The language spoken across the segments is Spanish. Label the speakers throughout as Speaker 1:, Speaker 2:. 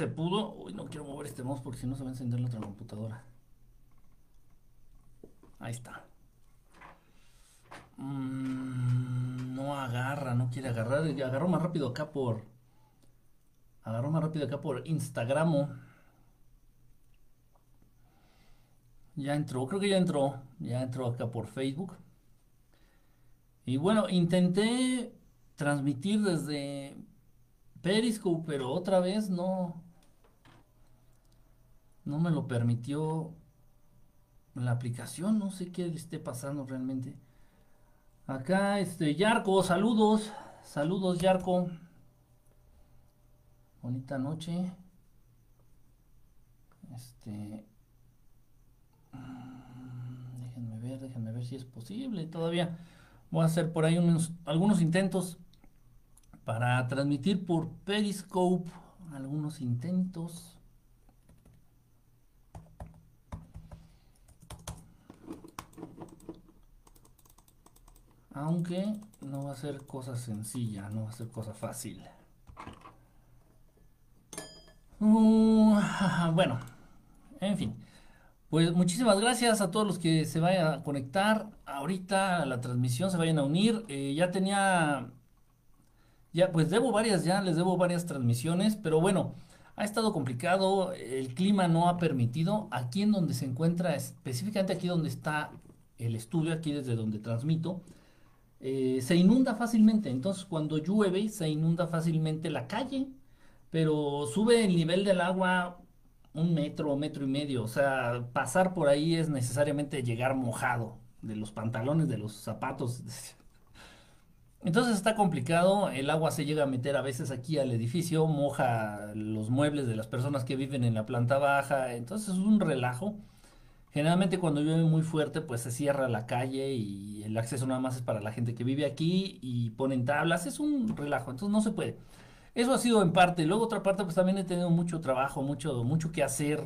Speaker 1: se pudo. Uy, no quiero mover este mouse porque si no se va a encender la otra computadora. Ahí está. Mm, no agarra, no quiere agarrar. Agarró más rápido acá por. Agarró más rápido acá por Instagram. Ya entró, creo que ya entró. Ya entró acá por Facebook. Y bueno, intenté transmitir desde Periscope, pero otra vez no. No me lo permitió la aplicación. No sé qué esté pasando realmente. Acá, este, Yarco, saludos. Saludos, Yarco. Bonita noche. Este. Mm, déjenme ver, déjenme ver si es posible. Todavía voy a hacer por ahí unos, algunos intentos para transmitir por Periscope. Algunos intentos. Aunque no va a ser cosa sencilla, no va a ser cosa fácil. Uh, bueno, en fin. Pues muchísimas gracias a todos los que se vayan a conectar ahorita a la transmisión, se vayan a unir. Eh, ya tenía, ya pues debo varias, ya les debo varias transmisiones, pero bueno, ha estado complicado, el clima no ha permitido. Aquí en donde se encuentra, específicamente aquí donde está el estudio, aquí desde donde transmito, eh, se inunda fácilmente. Entonces, cuando llueve, se inunda fácilmente la calle, pero sube el nivel del agua un metro metro y medio. O sea, pasar por ahí es necesariamente llegar mojado de los pantalones, de los zapatos. Entonces está complicado, el agua se llega a meter a veces aquí al edificio, moja los muebles de las personas que viven en la planta baja, entonces es un relajo. Generalmente cuando llueve muy fuerte, pues se cierra la calle y el acceso nada más es para la gente que vive aquí y ponen tablas. Es un relajo, entonces no se puede. Eso ha sido en parte. Luego otra parte, pues también he tenido mucho trabajo, mucho, mucho que hacer,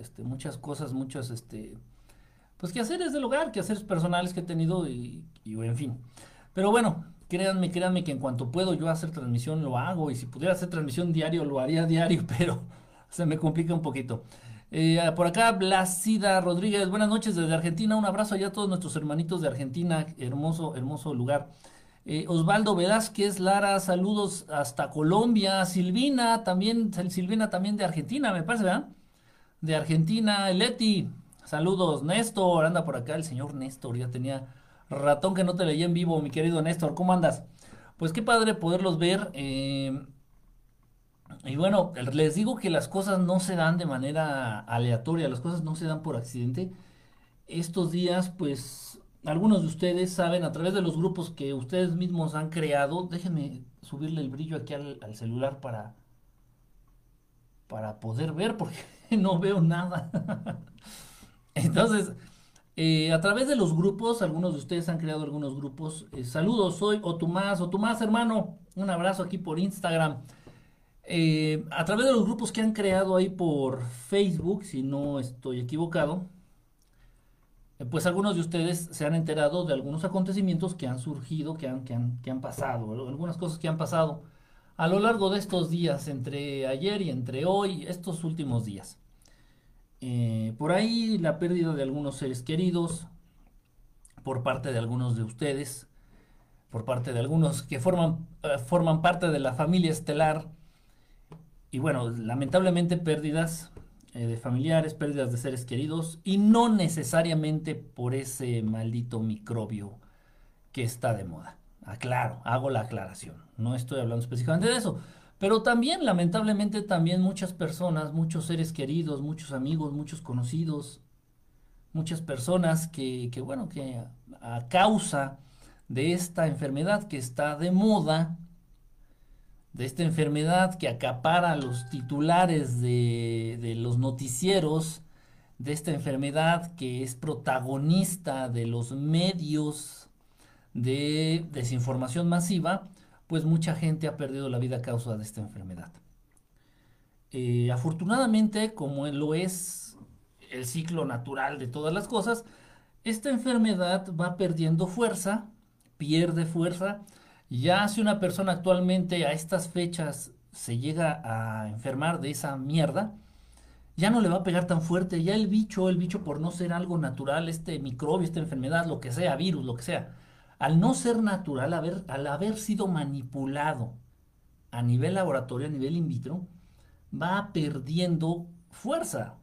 Speaker 1: este, muchas cosas, muchos, este, pues que hacer es del hogar, que hacer personales que he tenido y, y en fin. Pero bueno, créanme, créanme que en cuanto puedo yo hacer transmisión lo hago y si pudiera hacer transmisión diario lo haría diario, pero se me complica un poquito. Eh, por acá, Blasida Rodríguez, buenas noches desde Argentina. Un abrazo allá a todos nuestros hermanitos de Argentina. Hermoso, hermoso lugar. Eh, Osvaldo Velázquez, Lara, saludos hasta Colombia. Silvina, también, Silvina también de Argentina, me parece, ¿verdad? De Argentina. Leti, saludos. Néstor, anda por acá el señor Néstor. Ya tenía ratón que no te leía en vivo, mi querido Néstor. ¿Cómo andas? Pues qué padre poderlos ver. Eh, y bueno, les digo que las cosas no se dan de manera aleatoria, las cosas no se dan por accidente. Estos días, pues, algunos de ustedes saben a través de los grupos que ustedes mismos han creado, déjenme subirle el brillo aquí al, celular para, para poder ver, porque no veo nada. Entonces, eh, a través de los grupos, algunos de ustedes han creado algunos grupos. Eh, saludos, soy Otumás, Otumás hermano, un abrazo aquí por Instagram. Eh, a través de los grupos que han creado ahí por Facebook, si no estoy equivocado, eh, pues algunos de ustedes se han enterado de algunos acontecimientos que han surgido, que han, que han, que han pasado, algunas cosas que han pasado a lo largo de estos días, entre ayer y entre hoy, estos últimos días. Eh, por ahí la pérdida de algunos seres queridos por parte de algunos de ustedes, por parte de algunos que forman, forman parte de la familia estelar y bueno, lamentablemente pérdidas eh, de familiares, pérdidas de seres queridos y no necesariamente por ese maldito microbio que está de moda. Aclaro, hago la aclaración. No estoy hablando específicamente de eso. Pero también, lamentablemente, también muchas personas, muchos seres queridos, muchos amigos, muchos conocidos, muchas personas que, que bueno, que a causa de esta enfermedad que está de moda, de esta enfermedad que acapara los titulares de, los noticieros, de esta enfermedad que es protagonista de los medios de desinformación masiva, pues mucha gente ha perdido la vida a causa de esta enfermedad. Eh, afortunadamente, como lo es el ciclo natural de todas las cosas, esta enfermedad va perdiendo fuerza, pierde fuerza, ya si una persona actualmente a estas fechas se llega a enfermar de esa mierda, ya no le va a pegar tan fuerte, ya el bicho, el bicho por no ser algo natural, este microbio, esta enfermedad, lo que sea, virus, lo que sea, al no ser natural, haber, al haber sido manipulado a nivel laboratorio, a nivel in vitro, va perdiendo fuerza,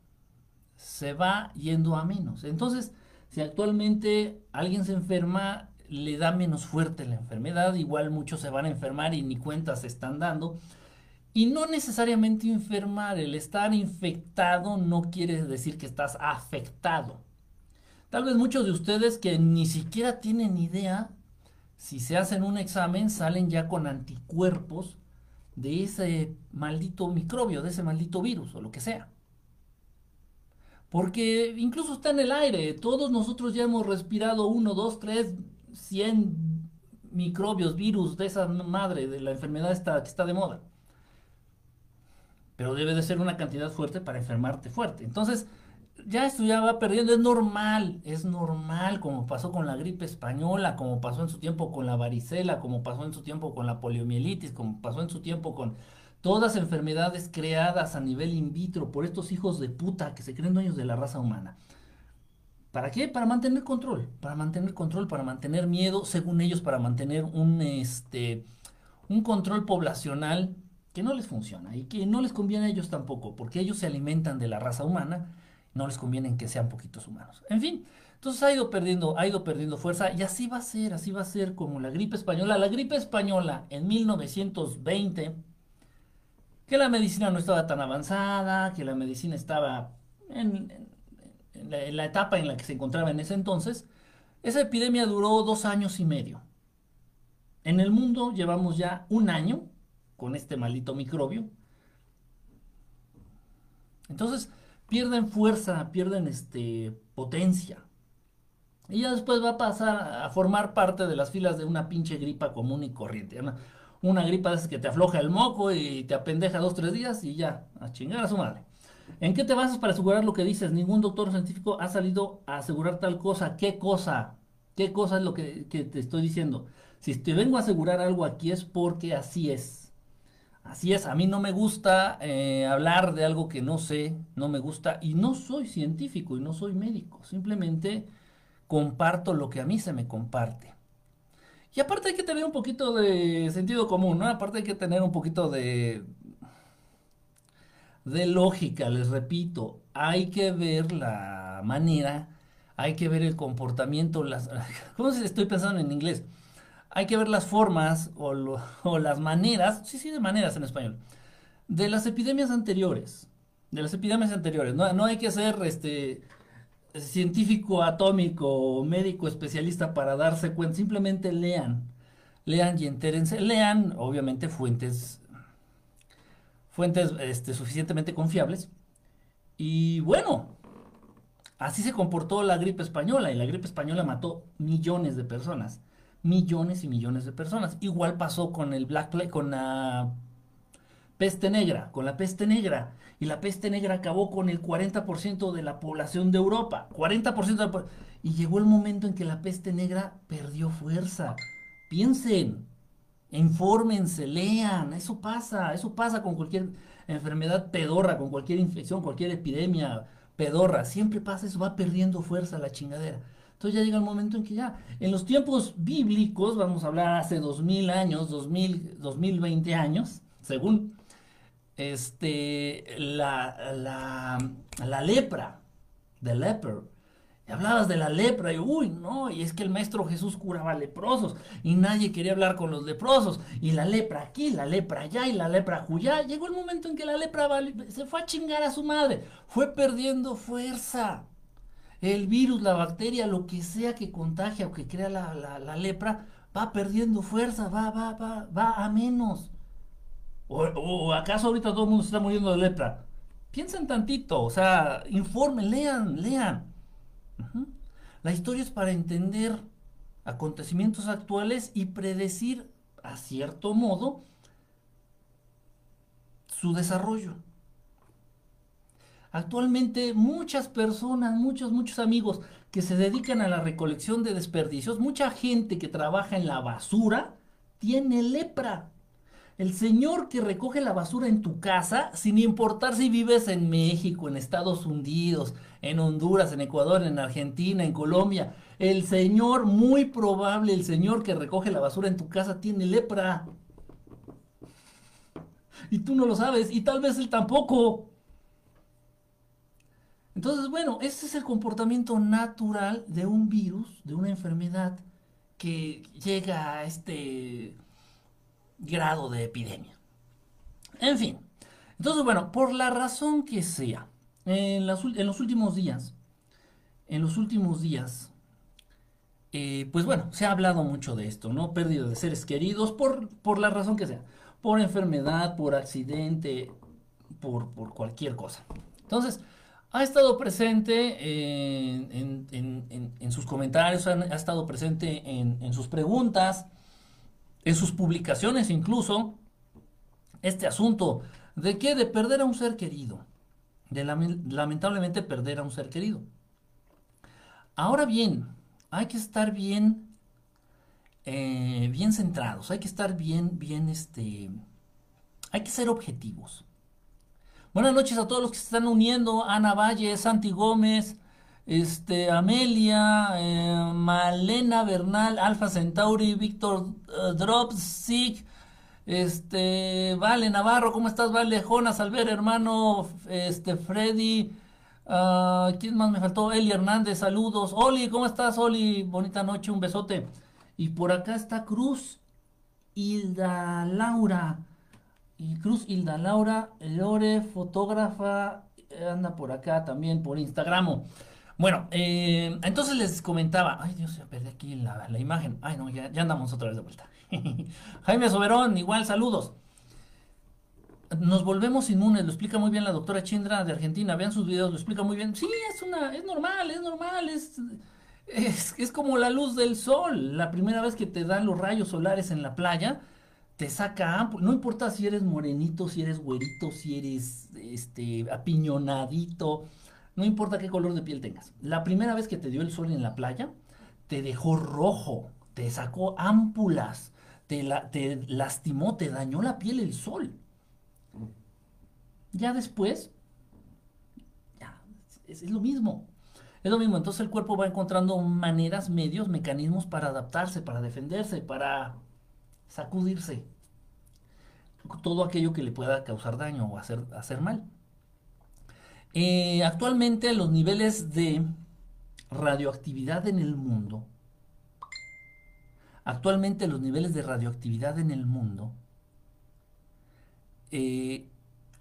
Speaker 1: se va yendo a menos. Entonces, si actualmente alguien se enferma, le da menos fuerte la enfermedad, igual muchos se van a enfermar y ni cuentas se están dando. Y no necesariamente enfermar, el estar infectado no quiere decir que estás afectado. Tal vez muchos de ustedes que ni siquiera tienen idea, si se hacen un examen, salen ya con anticuerpos de ese maldito microbio, de ese maldito virus o lo que sea. Porque incluso está en el aire. Todos nosotros ya hemos respirado uno, dos, tres, cien microbios, virus de esa madre, de la enfermedad que está de moda. Pero debe de ser una cantidad fuerte para enfermarte fuerte. Entonces, ya esto ya va perdiendo. Es normal, es normal, como pasó con la gripe española, como pasó en su tiempo con la varicela, como pasó en su tiempo con la poliomielitis, como pasó en su tiempo con Todas enfermedades creadas a nivel in vitro por estos hijos de puta que se creen dueños de la raza humana. ¿Para qué? Para mantener control, para mantener control, para mantener miedo, según ellos, para mantener un, este, un control poblacional que no les funciona y que no les conviene a ellos tampoco, porque ellos se alimentan de la raza humana, no les conviene que sean poquitos humanos. En fin, entonces ha ido perdiendo, ha ido perdiendo fuerza y así va a ser, así va a ser como la gripe española. La gripe española en 1920 que la medicina no estaba tan avanzada, que la medicina estaba en, la, etapa en la que se encontraba en ese entonces, esa epidemia duró dos años y medio. En el mundo llevamos ya un año con este maldito microbio. Entonces pierden fuerza, pierden este, potencia. Y ya después va a pasar a formar parte de las filas de una pinche gripa común y corriente una gripa que te afloja el moco y te apendeja dos, tres días y ya, a chingar a su madre. ¿En qué te basas para asegurar lo que dices? Ningún doctor científico ha salido a asegurar tal cosa. ¿Qué cosa? ¿Qué cosa es lo que, te estoy diciendo? Si te vengo a asegurar algo aquí es porque así es. Así es, a mí no me gusta eh, hablar de algo que no sé, no me gusta y no soy científico y no soy médico. Simplemente comparto lo que a mí se me comparte. Y aparte hay que tener un poquito de sentido común, ¿no? Aparte hay que tener un poquito de, de lógica, les repito. Hay que ver la manera, hay que ver el comportamiento, las... ¿Cómo se estoy pensando en inglés? Hay que ver las formas o, o las maneras, sí, sí, de maneras en español, de las epidemias anteriores. De las epidemias anteriores. No, no hay que hacer este científico atómico o médico especialista para darse cuenta, simplemente lean, lean y entérense, lean obviamente fuentes, fuentes este, suficientemente confiables. Y bueno, así se comportó la gripe española y la gripe española mató millones de personas, millones y millones de personas. Igual pasó con el Black con la peste negra, con la peste negra y la peste negra acabó con el 40% de la población de Europa. 40% de Y llegó el momento en que la peste negra perdió fuerza. Piensen, infórmense, lean. Eso pasa, eso pasa con cualquier enfermedad pedorra, con cualquier infección, cualquier epidemia pedorra. Siempre pasa eso, va perdiendo fuerza la chingadera. Entonces ya llega el momento en que ya, en los tiempos bíblicos, vamos a hablar hace 2000 años, 2000, 2020 años, según este, la, la, la lepra, de leper. Hablabas de la lepra y, uy, no, y es que el maestro Jesús curaba leprosos y nadie quería hablar con los leprosos. Y la lepra aquí, la lepra allá y la lepra allá. Llegó el momento en que la lepra se fue a chingar a su madre, fue perdiendo fuerza. El virus, la bacteria, lo que sea que contagia o que crea la, la, lepra, va perdiendo fuerza, va, va, va, va a menos. ¿O, acaso ahorita todo el mundo se está muriendo de lepra? Piensen tantito, o sea, informen, lean, lean. La historia es para entender acontecimientos actuales y predecir, a cierto modo, su desarrollo. Actualmente muchas personas, muchos, muchos amigos que se dedican a la recolección de desperdicios, mucha gente que trabaja en la basura, tiene lepra. El señor que recoge la basura en tu casa, sin importar si vives en México, en Estados Unidos, en Honduras, en Ecuador, en Argentina, en Colombia, el señor, muy probable, el señor que recoge la basura en tu casa tiene lepra. Y tú no lo sabes, y tal vez él tampoco. Entonces, bueno, ese es el comportamiento natural de un virus, de una enfermedad que llega a este grado de epidemia. En fin, entonces, bueno, por la razón que sea, en, los últimos días, en los últimos días, eh, pues bueno, se ha hablado mucho de esto, ¿no? Pérdida de seres queridos, por, por la razón que sea, por enfermedad, por accidente, por, por cualquier cosa. Entonces, ha estado presente en, sus comentarios, ha, estado presente en, sus preguntas, en sus publicaciones incluso, este asunto de que de perder a un ser querido, de lamentablemente perder a un ser querido. Ahora bien, hay que estar bien, eh, bien centrados, hay que estar bien, bien, este, hay que ser objetivos. Buenas noches a todos los que se están uniendo. Ana Valle, Santi Gómez, este, Amelia, eh, Malena Bernal, Alfa Centauri, Víctor uh, Drops, este, Vale Navarro, ¿cómo estás, Vale? Jonas hermano, este, Freddy, uh, ¿quién más me faltó? Eli Hernández, saludos. Oli, ¿cómo estás, Oli? Bonita noche, un besote. Y por acá está Cruz, Hilda Laura. Y Cruz Hilda Laura Lore, fotógrafa, eh, anda por acá también por Instagram. Bueno, eh, entonces les comentaba, ay Dios, se perdí aquí la, imagen. Ay no, ya, andamos otra vez de vuelta. Jaime Soberón, igual saludos. Nos volvemos inmunes, lo explica muy bien la doctora Chindra de Argentina. Vean sus videos, lo explica muy bien. Sí, es una, es normal, es normal, es, es, es como la luz del sol. La primera vez que te dan los rayos solares en la playa, te saca no importa si eres morenito, si eres güerito, si eres este apiñonadito, no importa qué color de piel tengas. La primera vez que te dio el sol en la playa, te dejó rojo, te sacó ámpulas, te, lastimó, te dañó la piel el sol. Ya después, es, es lo mismo. Es lo mismo, entonces el cuerpo va encontrando maneras, medios, mecanismos para adaptarse, para defenderse, para sacudirse todo aquello que le pueda causar daño o hacer, hacer mal. Eh, actualmente los niveles de radioactividad en el mundo, actualmente los niveles de radioactividad en el mundo, eh,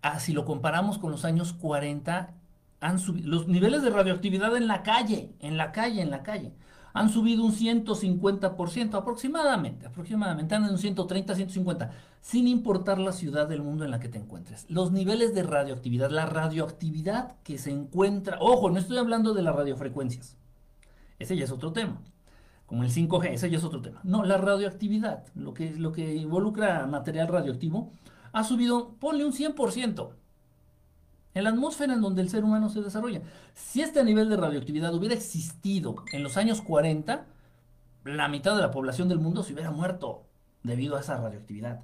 Speaker 1: ah, si lo comparamos con los años 40, han subido, los niveles de radioactividad en la calle, en la calle, en la calle, han subido un 150% aproximadamente, aproximadamente, han en un 130, 150, sin importar la ciudad del mundo en la que te encuentres. Los niveles de radioactividad, la radioactividad que se encuentra, ojo, no estoy hablando de las radiofrecuencias, ese ya es otro tema, como el 5G, ese ya es otro tema. No, la radioactividad, lo que, lo que involucra material radioactivo, ha subido, ponle un 100% en la atmósfera en donde el ser humano se desarrolla. Si este nivel de radioactividad hubiera existido en los años 40, la mitad de la población del mundo se hubiera muerto debido a esa radioactividad.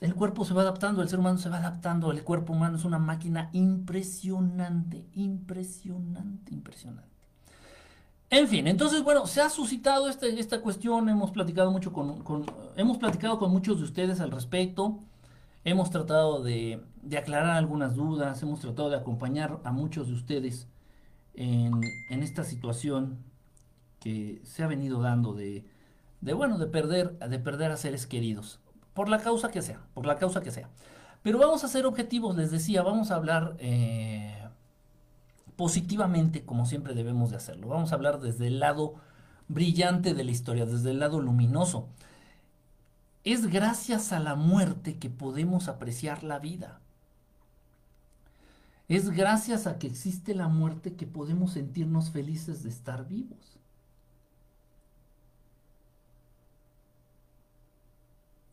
Speaker 1: El cuerpo se va adaptando, el ser humano se va adaptando, el cuerpo humano es una máquina impresionante, impresionante, impresionante. En fin, entonces, bueno, se ha suscitado este, esta cuestión, hemos platicado mucho con, hemos platicado con muchos de ustedes al respecto. Hemos tratado de, aclarar algunas dudas, hemos tratado de acompañar a muchos de ustedes en, esta situación que se ha venido dando de, bueno, de perder, de perder a seres queridos, por la causa que sea, por la causa que sea. Pero vamos a ser objetivos, les decía, vamos a hablar eh, positivamente como siempre debemos de hacerlo. Vamos a hablar desde el lado brillante de la historia, desde el lado luminoso. Es gracias a la muerte que podemos apreciar la vida. Es gracias a que existe la muerte que podemos sentirnos felices de estar vivos.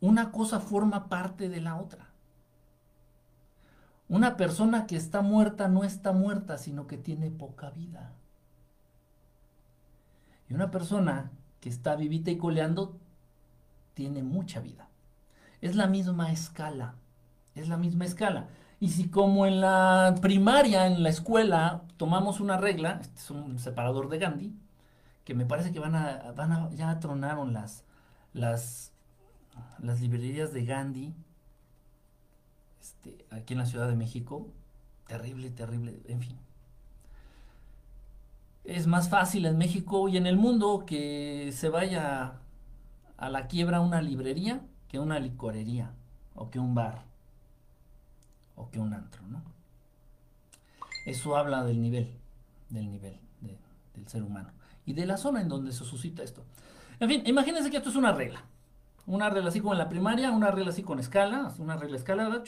Speaker 1: Una cosa forma parte de la otra. Una persona que está muerta no está muerta, sino que tiene poca vida. Y una persona que está vivita y coleando tiene mucha vida. Es la misma escala. Es la misma escala. Y si como en la primaria, en la escuela, tomamos una regla, este es un separador de Gandhi, que me parece que van a, ya tronaron las, las, las librerías de Gandhi, este, aquí en la Ciudad de México, terrible, terrible, en fin. Es más fácil en México y en el mundo que se vaya a la quiebra una librería que una licorería o que un bar o que un antro, ¿no? Eso habla del nivel, del nivel del ser humano y de la zona en donde se suscita esto. En fin, imagínense que esto es una regla. Una regla así como en la primaria, una regla así con escala, una regla escalada.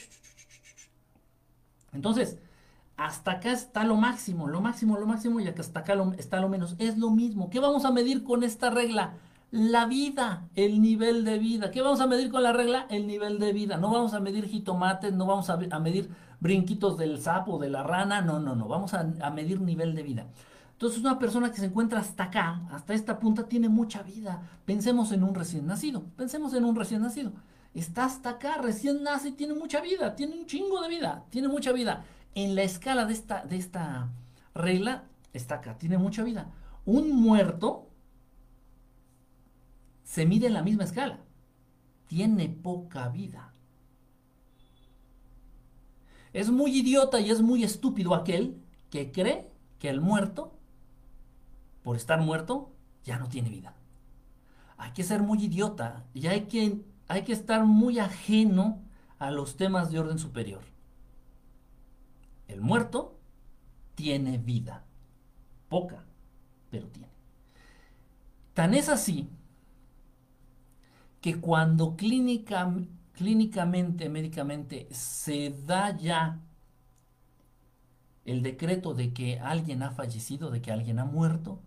Speaker 1: Entonces, hasta acá está lo máximo, lo máximo, lo máximo, y hasta acá está lo menos. Es lo mismo. ¿Qué vamos a medir con esta regla? La vida, el nivel de vida. ¿Qué vamos a medir con la regla? El nivel de vida. No vamos a medir jitomates, no vamos a, medir brinquitos del sapo, de la rana, no, no, no. Vamos a medir nivel de vida. Entonces una persona que se encuentra hasta acá, hasta esta punta, tiene mucha vida. Pensemos en un recién nacido, pensemos en un recién nacido. Está hasta acá, recién nace, tiene mucha vida, tiene un chingo de vida, tiene mucha vida. En la escala de esta, de esta regla, está acá, tiene mucha vida. Un muerto se mide en la misma escala, tiene poca vida. Es muy idiota y es muy estúpido aquel que cree que el muerto por estar muerto, ya no tiene vida. Hay que ser muy idiota y hay que, hay que estar muy ajeno a los temas de orden superior. El muerto tiene vida. Poca, pero tiene. Tan es así que cuando clínica, clínicamente, médicamente, se da ya el decreto de que alguien ha fallecido, de que alguien ha muerto,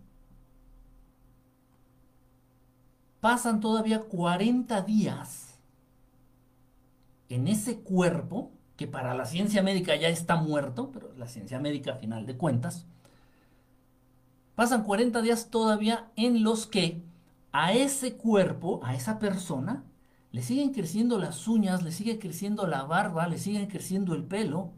Speaker 1: pasan todavía 40 días en ese cuerpo, que para la ciencia médica ya está muerto, pero la ciencia médica a final de cuentas, pasan 40 días todavía en los que a ese cuerpo, a esa persona, le siguen creciendo las uñas, le sigue creciendo la barba, le siguen creciendo el pelo,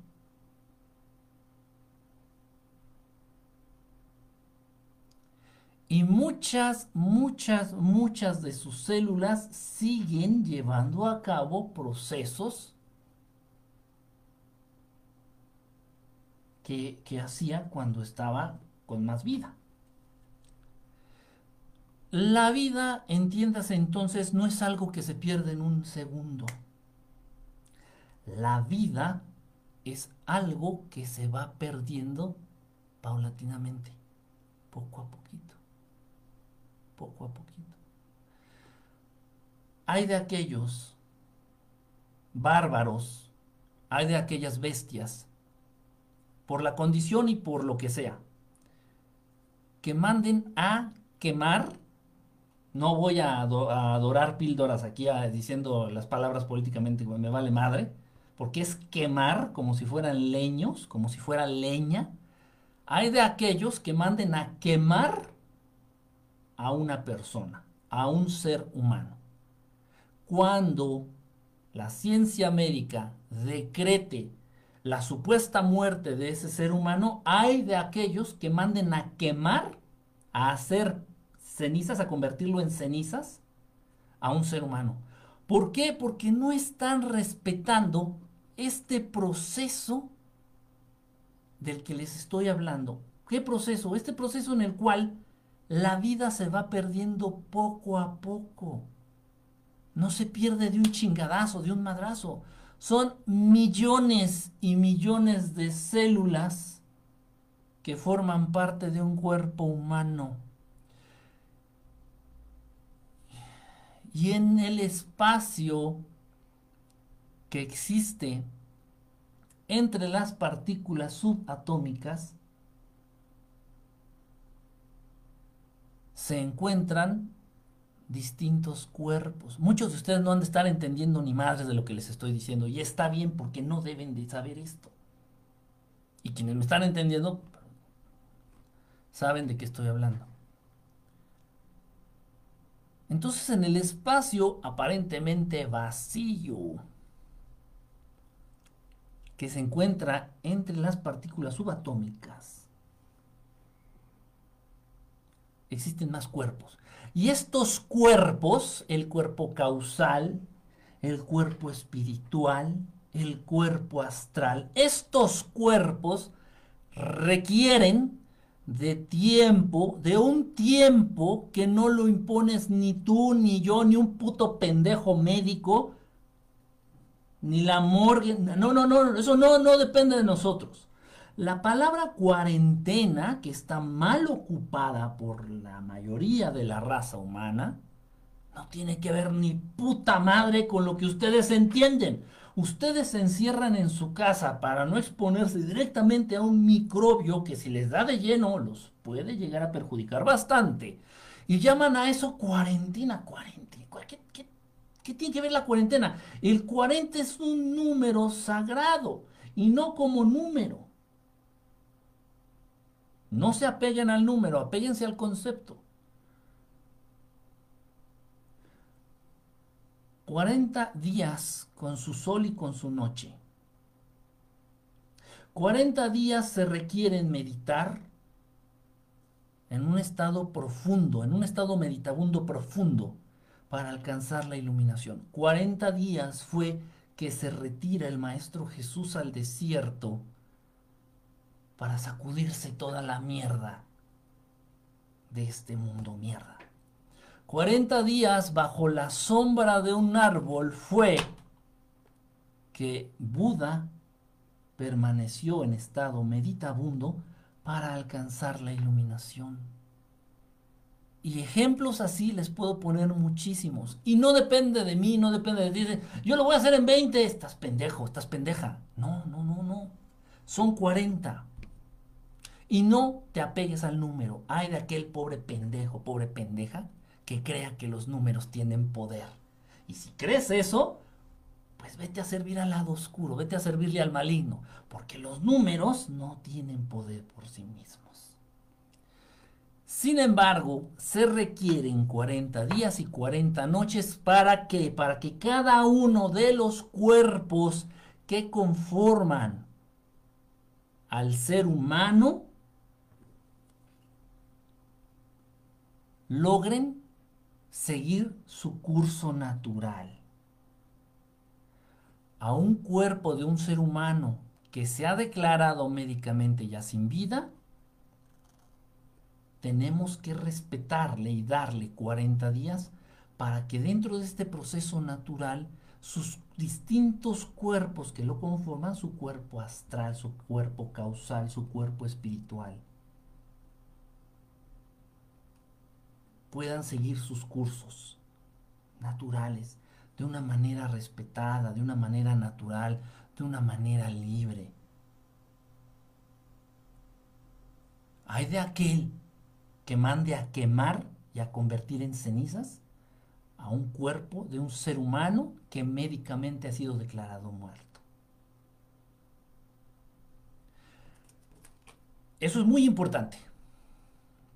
Speaker 1: Y muchas, muchas, muchas de sus células siguen llevando a cabo procesos que, que hacía cuando estaba con más vida. La vida, entiéndase entonces, no es algo que se pierde en un segundo. La vida es algo que se va perdiendo paulatinamente, poco a poquito poco a poquito. Hay de aquellos bárbaros, hay de aquellas bestias, por la condición y por lo que sea, que manden a quemar, no voy a, adorar píldoras aquí diciendo las palabras políticamente, me vale madre, porque es quemar como si fueran leños, como si fuera leña. Hay de aquellos que manden a quemar a una persona, a un ser humano. Cuando la ciencia médica decrete la supuesta muerte de ese ser humano, hay de aquellos que manden a quemar, a hacer cenizas, a convertirlo en cenizas a un ser humano. ¿Por qué? Porque no están respetando este proceso del que les estoy hablando. ¿Qué proceso? Este proceso en el cual la vida se va perdiendo poco a poco. No se pierde de un chingadazo, de un madrazo. Son millones y millones de células que forman parte de un cuerpo humano. Y en el espacio que existe entre las partículas subatómicas, se encuentran distintos cuerpos. Muchos de ustedes no han de estar entendiendo ni madres de lo que les estoy diciendo y está bien porque no deben de saber esto. Y quienes me están entendiendo saben de qué estoy hablando. Entonces en el espacio aparentemente vacío que se encuentra entre las partículas subatómicas, existen más cuerpos. Y estos cuerpos, el cuerpo causal, el cuerpo espiritual, el cuerpo astral, estos cuerpos requieren de tiempo, de un tiempo que no lo impones ni tú, ni yo, ni un puto pendejo médico, ni la morgue. No, no, no, eso no, no depende de nosotros. La palabra cuarentena, que está mal ocupada por la mayoría de la raza humana, no tiene que ver ni puta madre con lo que ustedes entienden. Ustedes se encierran en su casa para no exponerse directamente a un microbio que si les da de lleno los puede llegar a perjudicar bastante. Y llaman a eso cuarentena, cuarentena. ¿Qué, qué tiene que ver la cuarentena? El 40 es un número sagrado y no como número. No se apeguen al número, apéguense al concepto. 40 días con su sol y con su noche. 40 días se requieren meditar en un estado profundo, en un estado meditabundo profundo para alcanzar la iluminación. 40 días fue que se retira el Maestro Jesús al desierto para sacudirse toda la mierda de este mundo mierda. 40 días bajo la sombra de un árbol fue que Buda permaneció en estado meditabundo para alcanzar la iluminación. Y ejemplos así les puedo poner muchísimos. Y no depende de mí, no depende de ti. Yo lo voy a hacer en 20. Estás pendejo, estás pendeja. No, no, no, no. Son 40. Y no te apegues al número. Ay de aquel pobre pendejo, pobre pendeja, que crea que los números tienen poder. Y si crees eso, pues vete a servir al lado oscuro, vete a servirle al maligno, porque los números no tienen poder por sí mismos. Sin embargo, se requieren 40 días y 40 noches para que, para que cada uno de los cuerpos que conforman al ser humano logren seguir su curso natural. A un cuerpo de un ser humano que se ha declarado médicamente ya sin vida, tenemos que respetarle y darle 40 días para que dentro de este proceso natural sus distintos cuerpos que lo conforman, su cuerpo astral, su cuerpo causal, su cuerpo espiritual, puedan seguir sus cursos naturales de una manera respetada, de una manera natural, de una manera libre. Hay de aquel que mande a quemar y a convertir en cenizas a un cuerpo de un ser humano que médicamente ha sido declarado muerto. Eso es muy importante.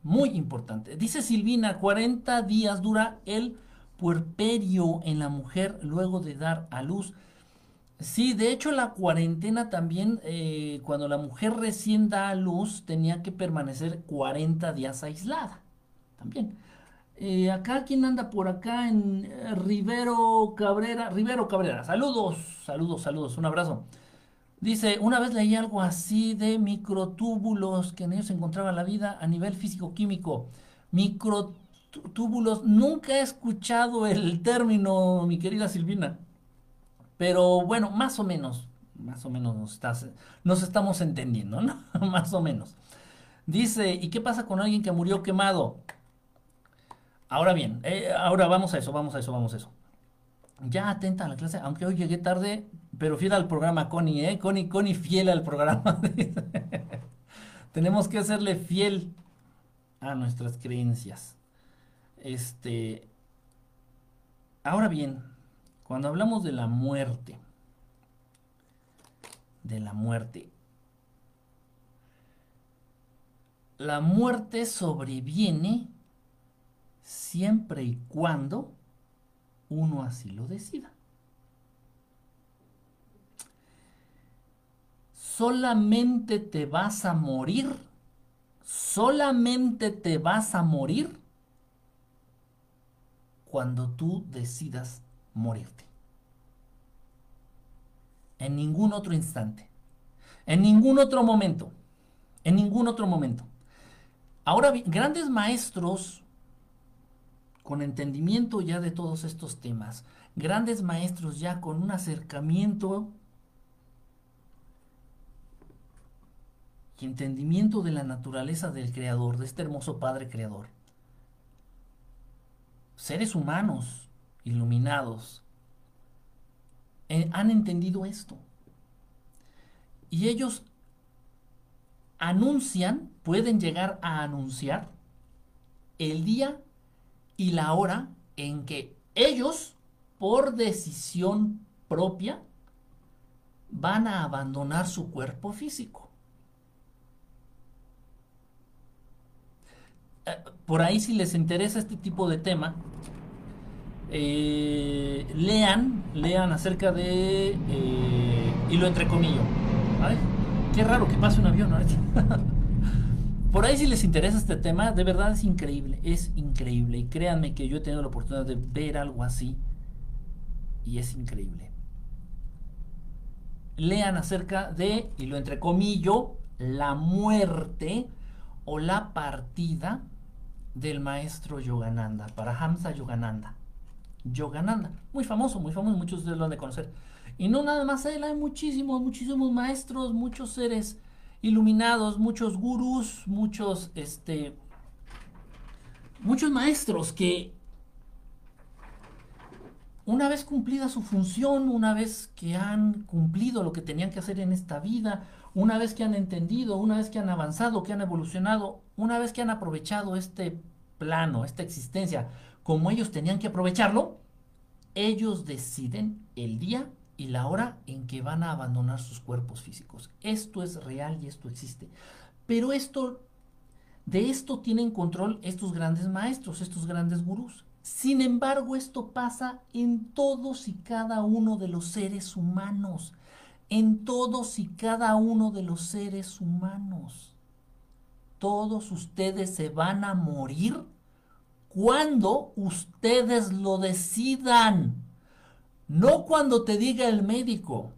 Speaker 1: Muy importante. Dice Silvina, 40 días dura el puerperio en la mujer luego de dar a luz. Sí, de hecho la cuarentena también, eh, cuando la mujer recién da a luz, tenía que permanecer 40 días aislada. También. Eh, acá, ¿quién anda por acá? En eh, Rivero Cabrera. Rivero Cabrera, saludos, saludos, saludos, un abrazo. Dice, una vez leí algo así de microtúbulos, que en ellos se encontraba la vida a nivel físico-químico. Microtúbulos, nunca he escuchado el término, mi querida Silvina. Pero bueno, más o menos, más o menos nos, nos estamos entendiendo, ¿no? más o menos. Dice, ¿y qué pasa con alguien que murió quemado? Ahora bien, eh, ahora vamos a eso, vamos a eso, vamos a eso. Ya atenta a la clase, aunque hoy llegué tarde, pero fiel al programa, Connie, ¿eh? Connie, Connie, fiel al programa. Tenemos que hacerle fiel a nuestras creencias. Este. Ahora bien, cuando hablamos de la muerte, de la muerte, la muerte sobreviene siempre y cuando uno así lo decida. Solamente te vas a morir, solamente te vas a morir cuando tú decidas morirte. En ningún otro instante, en ningún otro momento, en ningún otro momento. Ahora, grandes maestros con entendimiento ya de todos estos temas, grandes maestros ya con un acercamiento y entendimiento de la naturaleza del Creador, de este hermoso Padre Creador. Seres humanos iluminados eh, han entendido esto. Y ellos anuncian, pueden llegar a anunciar el día y la hora en que ellos, por decisión propia, van a abandonar su cuerpo físico. Eh, por ahí si les interesa este tipo de tema, eh, lean, lean acerca de, eh, y lo entrecomillo, ¿vale? Qué raro que pase un avión ahorita. Por ahí si les interesa este tema, de verdad es increíble, es increíble. Y créanme que yo he tenido la oportunidad de ver algo así y es increíble. Lean acerca de, y lo entrecomillo, la muerte o la partida del maestro Yogananda, para Hamza Yogananda. Yogananda, muy famoso, muy famoso, muchos de ustedes lo han de conocer. Y no nada más él, hay muchísimos, muchísimos maestros, muchos seres iluminados, muchos gurús, muchos, este, muchos maestros que una vez cumplida su función, una vez que han cumplido lo que tenían que hacer en esta vida, una vez que han entendido, una vez que han avanzado, que han evolucionado, una vez que han aprovechado este plano, esta existencia, como ellos tenían que aprovecharlo, ellos deciden el día y la hora en que van a abandonar sus cuerpos físicos. Esto es real y esto existe. Pero esto, de esto tienen control estos grandes maestros, estos grandes gurús. Sin embargo, esto pasa en todos y cada uno de los seres humanos. En todos y cada uno de los seres humanos. Todos ustedes se van a morir cuando ustedes lo decidan. No cuando te diga el médico.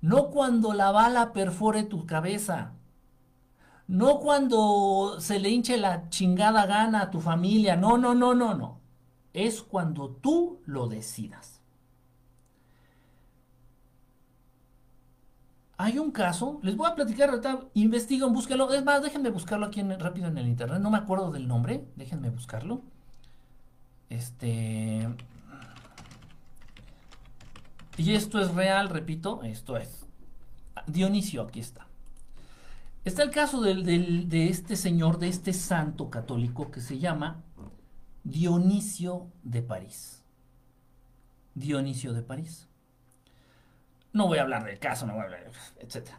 Speaker 1: No cuando la bala perfore tu cabeza. No cuando se le hinche la chingada gana a tu familia. No, no, no, no, no. Es cuando tú lo decidas. Hay un caso, les voy a platicar ahorita, investiguen, búsquenlo. Es más, déjenme buscarlo aquí rápido en el internet. No me acuerdo del nombre, déjenme buscarlo. Este. Y esto es real, repito, esto es. Dionisio, aquí está. Está el caso de este señor, de este santo católico que se llama Dionisio de París. Dionisio de París. No voy a hablar del caso, no voy a hablar, etc.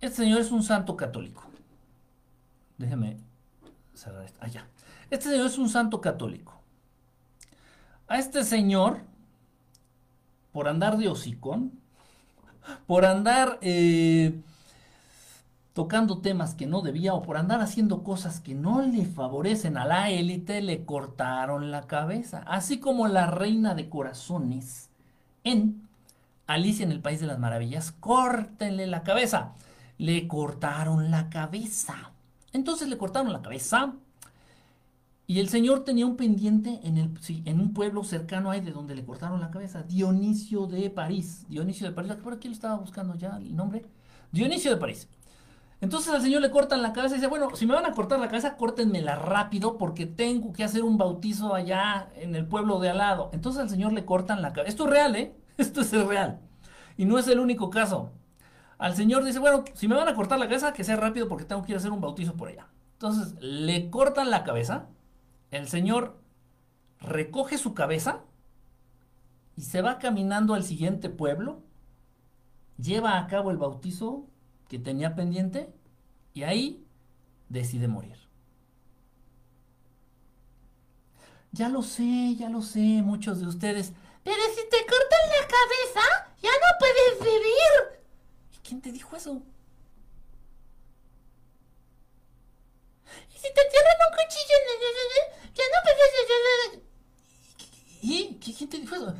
Speaker 1: Este señor es un santo católico. Déjeme cerrar esto. Allá. Ah, este señor es un santo católico. A este señor por andar de hocicón, por andar eh, tocando temas que no debía o por andar haciendo cosas que no le favorecen a la élite, le cortaron la cabeza. Así como la reina de corazones en Alicia en el País de las Maravillas, córtenle la cabeza. Le cortaron la cabeza. Entonces le cortaron la cabeza y el Señor tenía un pendiente en, el, en un pueblo cercano ahí de donde le cortaron la cabeza, Dionisio de París. Dionisio de París, por aquí lo estaba buscando ya el nombre. Dionisio de París. Entonces al Señor le cortan la cabeza y dice, bueno, si me van a cortar la cabeza, córtenmela rápido porque tengo que hacer un bautizo allá en el pueblo de al lado. Entonces al Señor le cortan la cabeza. Esto es real, ¿eh? Esto es real. Y no es el único caso. Al Señor dice, bueno, si me van a cortar la cabeza, que sea rápido porque tengo que ir a hacer un bautizo por allá. Entonces le cortan la cabeza el Señor recoge su cabeza y se va caminando al siguiente pueblo, lleva a cabo el bautizo que tenía pendiente y ahí decide morir. Ya lo sé, ya lo sé, muchos de ustedes. Pero te cortan la cabeza, ya no puedes vivir. ¿Y quién te dijo eso? Y si te cierran un cuchillo, ya no puedes... ¿Y quién te dijo eso?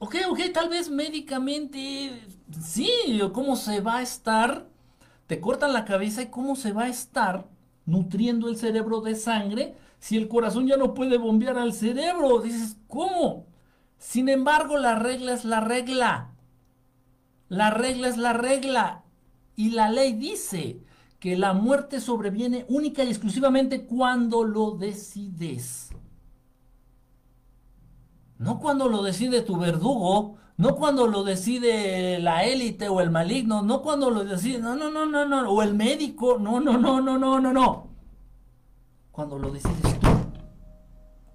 Speaker 1: Ok, ok, tal vez médicamente, sí, ¿cómo se va a estar? Te cortan la cabeza y cómo se va a estar nutriendo el cerebro de sangre si el corazón ya no puede bombear al cerebro? Dices, ¿cómo? Sin embargo, la regla es la regla. La regla es la regla. Y la ley dice que la muerte sobreviene única y exclusivamente cuando lo decides. No cuando lo decide tu verdugo, no cuando lo decide la élite o el maligno, no cuando lo decide, no, no, no, no, no, o el médico, no, no, no, no, no, no, no. Cuando lo decides tú,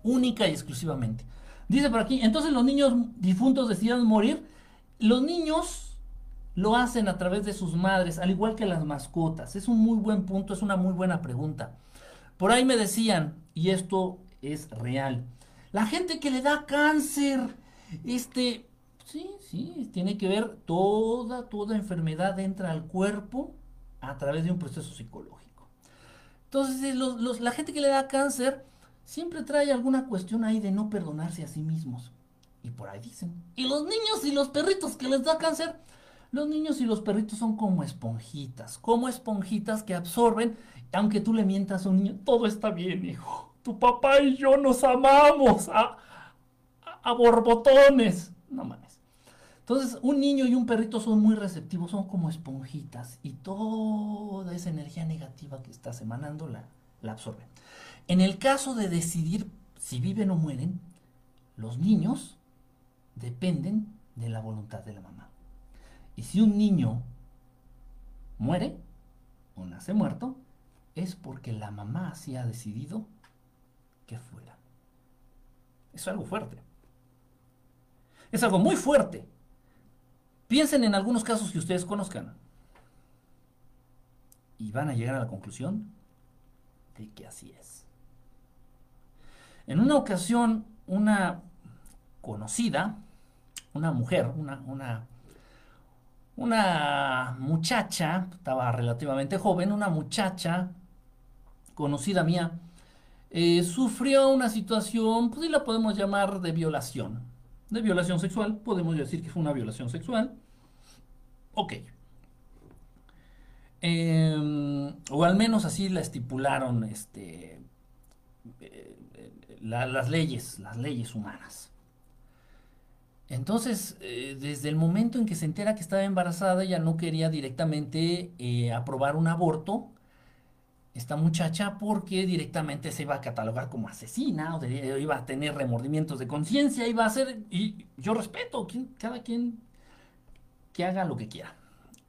Speaker 1: única y exclusivamente. Dice por aquí, entonces los niños difuntos deciden morir. Los niños lo hacen a través de sus madres, al igual que las mascotas. Es un muy buen punto, es una muy buena pregunta. Por ahí me decían, y esto es real, la gente que le da cáncer, este, sí, sí, tiene que ver toda, toda enfermedad entra al cuerpo a través de un proceso psicológico. Entonces, la gente que le da cáncer siempre trae alguna cuestión ahí de no perdonarse a sí mismos. Y por ahí dicen. Y los niños y los perritos que les da cáncer, los niños y los perritos son como esponjitas, como esponjitas que absorben, aunque tú le mientas a un niño, todo está bien, hijo tu papá y yo nos amamos a, borbotones. No mames. Entonces, un niño y un perrito son muy receptivos, son como esponjitas y toda esa energía negativa que estás emanando la, la absorben. En el caso de decidir si viven o mueren, los niños dependen de la voluntad de la mamá. Y si un niño muere o nace muerto, es porque la mamá así ha decidido que fuera. Es algo fuerte. Es algo muy fuerte. Piensen en algunos casos que ustedes conozcan. Y van a llegar a la conclusión de que así es. En una ocasión, una conocida, una mujer, una, una, muchacha, estaba relativamente joven, una muchacha conocida mía, eh, sufrió una situación, pues la podemos llamar de violación. De violación sexual, podemos decir que fue una violación sexual. Ok. Em, o al menos así la estipularon este, eh, las leyes, las leyes humanas. Entonces, eh, desde el momento en que se entera que estaba embarazada, ella no quería directamente aprobar un aborto esta muchacha porque directamente se iba a catalogar como asesina o iba a tener remordimientos de conciencia, iba a ser, y yo respeto, cada quien que haga lo que quiera.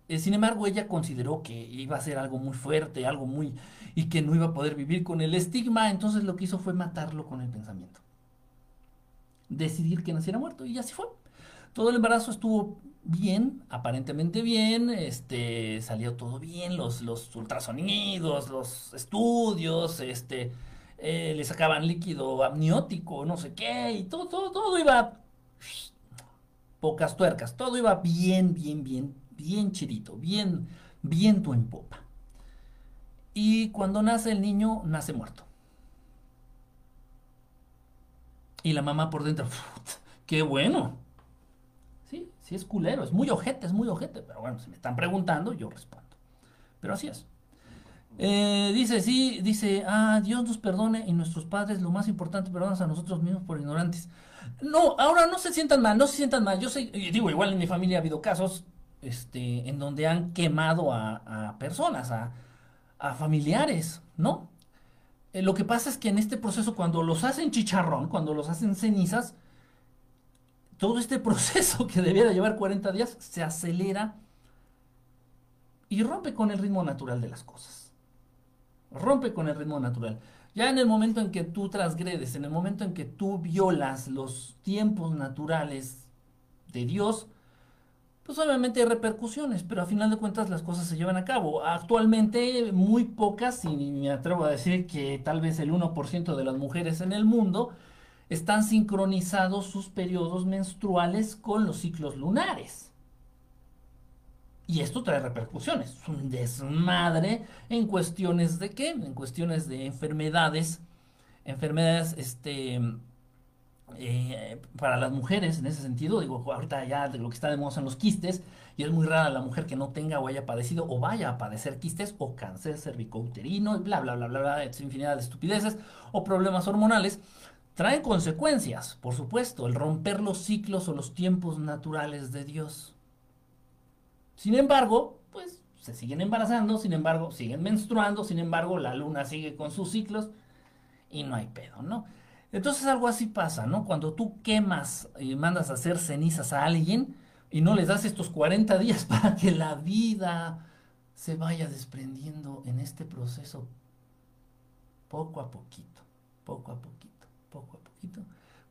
Speaker 1: Eh, sin embargo, ella consideró que iba a ser algo muy fuerte, algo muy, y que no iba a poder vivir con el estigma, entonces lo que hizo fue matarlo con el pensamiento. Decidir que naciera muerto, y así fue. Todo el embarazo estuvo bien, aparentemente bien, este, salió todo bien, los, ultrasonidos, los estudios, este, eh, le sacaban líquido amniótico, no sé qué, y todo, todo, todo iba, pocas tuercas, todo iba bien, bien, bien, bien chidito, bien, viento en popa. Y cuando nace el niño, nace muerto. Y la mamá por dentro, qué bueno, Sí es culero, es muy ojete, es muy ojete, pero bueno, si me están preguntando, yo respondo. Pero así es. Eh, dice, sí, dice, ah, Dios nos perdone y nuestros padres, lo más importante, perdónanos a nosotros mismos por ignorantes. No, ahora no se sientan mal, no se sientan mal. Yo sé, digo, igual en mi familia ha habido casos este, en donde han quemado a, personas, a, familiares, ¿no? Eh, lo que pasa es que en este proceso, cuando los hacen chicharrón, cuando los hacen cenizas, todo este proceso que debiera llevar 40 días se acelera y rompe con el ritmo natural de las cosas. Rompe con el ritmo natural. Ya en el momento en que tú transgredes, en el momento en que tú violas los tiempos naturales de Dios, pues obviamente hay repercusiones, pero a final de cuentas las cosas se llevan a cabo. Actualmente muy pocas, y me atrevo a decir que tal vez el 1% de las mujeres en el mundo, están sincronizados sus periodos menstruales con los ciclos lunares. Y esto trae repercusiones. Es un desmadre en cuestiones de qué? En cuestiones de enfermedades. Enfermedades, este. Eh, para las mujeres, en ese sentido, digo, ahorita ya lo que está de moda son los quistes, y es muy rara la mujer que no tenga o haya padecido o vaya a padecer quistes o cáncer cervicouterino, bla, bla, bla, bla, bla, infinidad de estupideces o problemas hormonales. Traen consecuencias, por supuesto, el romper los ciclos o los tiempos naturales de Dios. Sin embargo, pues se siguen embarazando, sin embargo, siguen menstruando, sin embargo, la luna sigue con sus ciclos y no hay pedo, ¿no? Entonces algo así pasa, ¿no? Cuando tú quemas y mandas a hacer cenizas a alguien y no les das estos 40 días para que la vida se vaya desprendiendo en este proceso poco a poquito, poco a poquito, poco a poquito.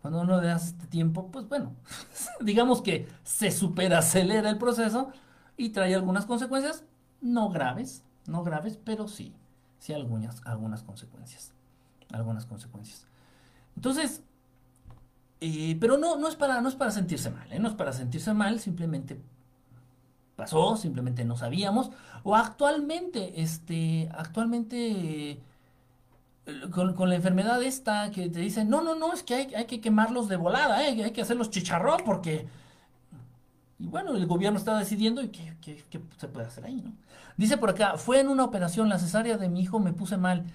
Speaker 1: Cuando no le das este tiempo, pues bueno, digamos que se superacelera el proceso y trae algunas consecuencias, no graves, no graves, pero sí, sí algunas, algunas consecuencias, algunas consecuencias. Entonces, eh, pero no, no, es para, no es para sentirse mal, ¿eh? no es para sentirse mal, simplemente pasó, simplemente no sabíamos, o actualmente, este, actualmente... con, la enfermedad esta que te dicen, no, no, no, es que hay, hay que quemarlos de volada, ¿eh? hay que hacerlos chicharrón porque y bueno, el gobierno está decidiendo y qué, se puede hacer ahí, ¿no? Dice por acá, fue en una operación, la cesárea de mi hijo me puse mal.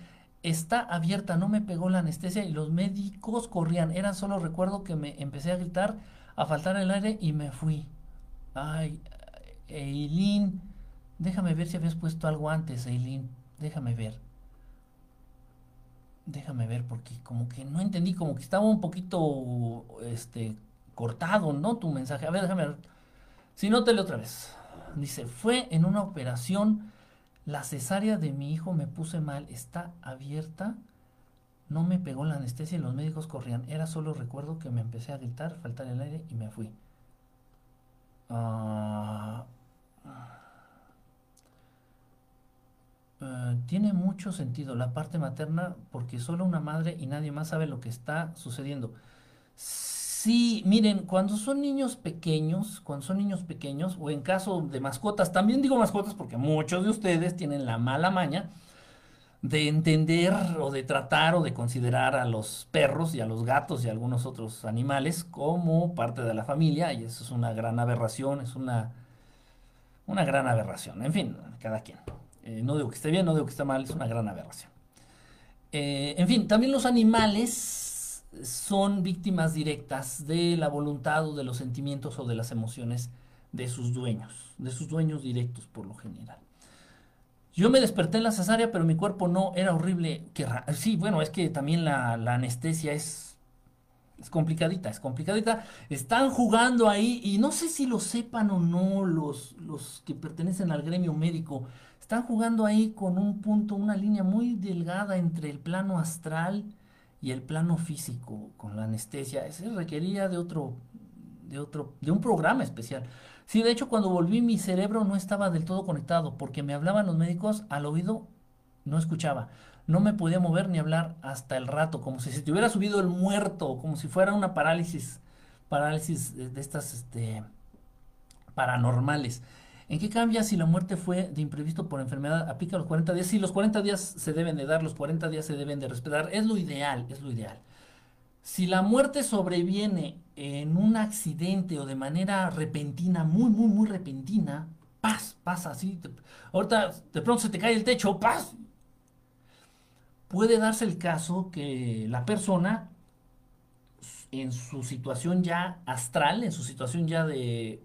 Speaker 1: Está abierta, no me pegó la anestesia y los médicos corrían. Era solo recuerdo que me empecé a gritar, a faltar el aire y me fui. Ay, Eileen, déjame ver si habías puesto algo antes, Eileen. Déjame ver. Déjame ver porque como que no entendí, como que estaba un poquito este cortado, ¿no? Tu mensaje. A ver, déjame ver. Si no, tele otra vez. Dice, fue en una operación, la cesárea de mi hijo me puse mal, está abierta, no me pegó la anestesia y los médicos corrían. Era solo recuerdo que me empecé a gritar, faltar el aire y me fui. Ah, eh, tiene mucho sentido la parte materna porque solo una madre y nadie más sabe lo que está sucediendo. Sí, miren, cuando son niños pequeños, cuando son niños pequeños, o en caso de mascotas, también digo mascotas porque muchos de ustedes tienen la mala maña de entender o de tratar o de considerar a los perros y a los gatos y a algunos otros animales como parte de la familia, y eso es una gran aberración, es una, una gran aberración. En fin, cada quien. Eh, no digo que esté bien, no digo que esté mal, es una gran aberración. Eh, en fin, también los animales son víctimas directas de la voluntad o de los sentimientos o de las emociones de sus dueños, de sus dueños directos por lo general. Yo me desperté en la cesárea, pero mi cuerpo no, era horrible. sí, bueno, es que también la, anestesia es, es complicadita, es complicadita. Están jugando ahí y no sé si lo sepan o no los, los que pertenecen al gremio médico. Están jugando ahí con un punto, una línea muy delgada entre el plano astral y el plano físico con la anestesia, ese requería de otro, de otro, de un programa especial. Sí, de hecho, cuando volví mi cerebro no estaba del todo conectado, porque me hablaban los médicos al oído, no escuchaba. No me podía mover ni hablar hasta el rato, como si se te hubiera subido el muerto, como si fuera una parálisis, parálisis de estas este, paranormales. ¿En qué cambia si la muerte fue de imprevisto por enfermedad? Aplica los 40 días. Sí, los 40 días se deben de dar, los 40 días se deben de respetar. Es lo ideal, es lo ideal. Si la muerte sobreviene en un accidente o de manera repentina, muy, muy, muy repentina, paz, pasa así. ahorita de pronto se te cae el techo, paz. Puede darse el caso que la persona en su situación ya astral, en su situación ya de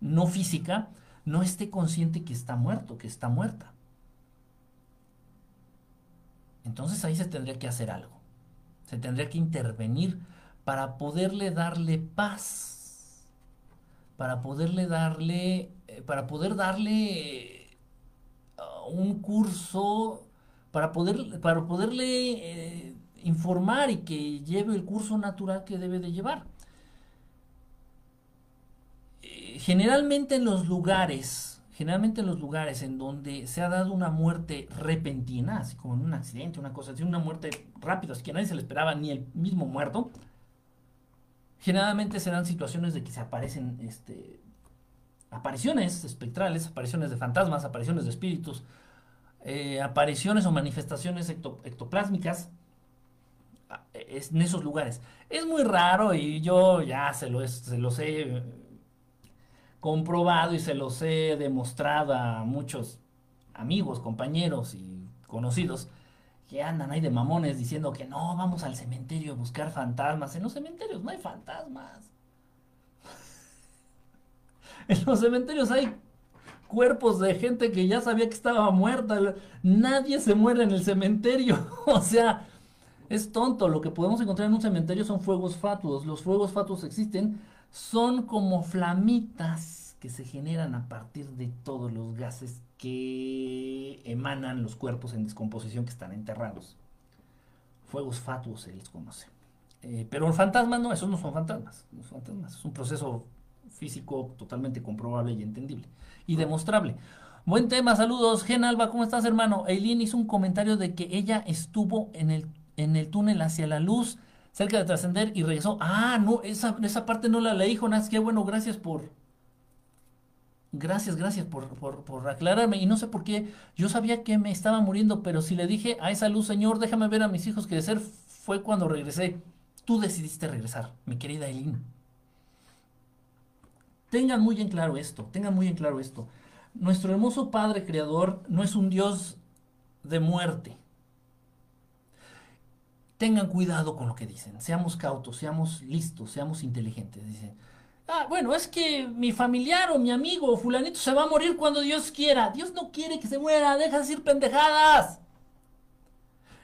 Speaker 1: no física, no esté consciente que está muerto, que está muerta. Entonces ahí se tendría que hacer algo. Se tendría que intervenir para poderle darle paz, para poderle darle, eh, para poder darle eh, un curso, para, poder, para poderle eh, informar y que lleve el curso natural que debe de llevar generalmente en los lugares, generalmente en los lugares en donde se ha dado una muerte repentina, así como en un accidente, una cosa así, una muerte rápida, así que nadie se le esperaba, ni el mismo muerto, Generalmente serán situaciones de que se aparecen este, apariciones espectrales, apariciones de fantasmas, apariciones de espíritus, eh, apariciones o manifestaciones ectoplásmicas ah, en esos lugares. Es muy raro y yo ya se, lo, se los he comprobado y se los he demostrado a muchos amigos, compañeros y conocidos que andan ahí de mamones diciendo que no, vamos al cementerio a buscar fantasmas. En los cementerios no hay fantasmas. en los cementerios hay cuerpos de gente que ya sabía que estaba muerta. Nadie se muere en el cementerio. o sea, es tonto. Lo que podemos encontrar en un cementerio son fuegos fatuos. Los fuegos fatuos existen. Son como flamitas que se generan a partir de todos los gases que emanan los cuerpos en descomposición que están enterrados. Fuegos fatuos se les conoce. Eh, pero fantasmas no, esos no son fantasmas. Los fantasmas es un proceso físico totalmente comprobable y entendible y demostrable. Buen tema, saludos. Gen Alba, ¿cómo estás, hermano? Eileen hizo un comentario de que ella estuvo en el, en el túnel hacia la luz, cerca de trascender, y regresó. Ah, no, esa, esa parte no la leí, Jonás. Qué bueno, gracias por. Gracias, gracias por, por, por aclararme. Y no sé por qué. Yo sabía que me estaba muriendo, pero si le dije a esa luz, Señor, déjame ver a mis hijos que de ser fue cuando regresé. Tú decidiste regresar, mi querida Eileen. Tengan muy en claro esto, tengan muy en claro esto. Nuestro hermoso Padre Creador no es un Dios de muerte. Tengan cuidado con lo que dicen, seamos cautos, seamos listos, seamos inteligentes. Dicen, ah, bueno, es que mi familiar o mi amigo o fulanito se va a morir cuando Dios quiera. Dios no quiere que se muera, deja de decir pendejadas.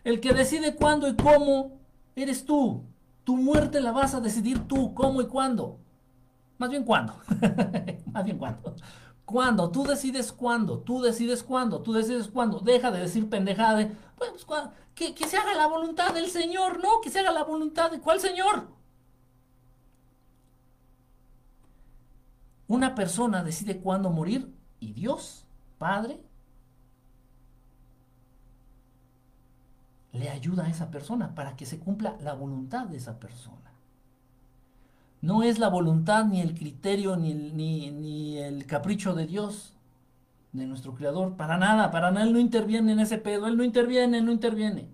Speaker 1: El que decide cuándo y cómo eres tú. Tu muerte la vas a decidir tú, cómo y cuándo. Más bien cuándo. Más bien cuándo. ¿Cuándo? Tú decides cuándo. Tú decides cuándo. Tú decides cuándo. Deja de decir pendejada de. Pues, que se haga la voluntad del Señor, ¿no? Que se haga la voluntad de. ¿Cuál Señor? Una persona decide cuándo morir y Dios, Padre, le ayuda a esa persona para que se cumpla la voluntad de esa persona. No es la voluntad, ni el criterio, ni el, ni, el capricho de Dios, de nuestro Creador. Para nada, para nada. Él no interviene en ese pedo. Él no interviene, no interviene.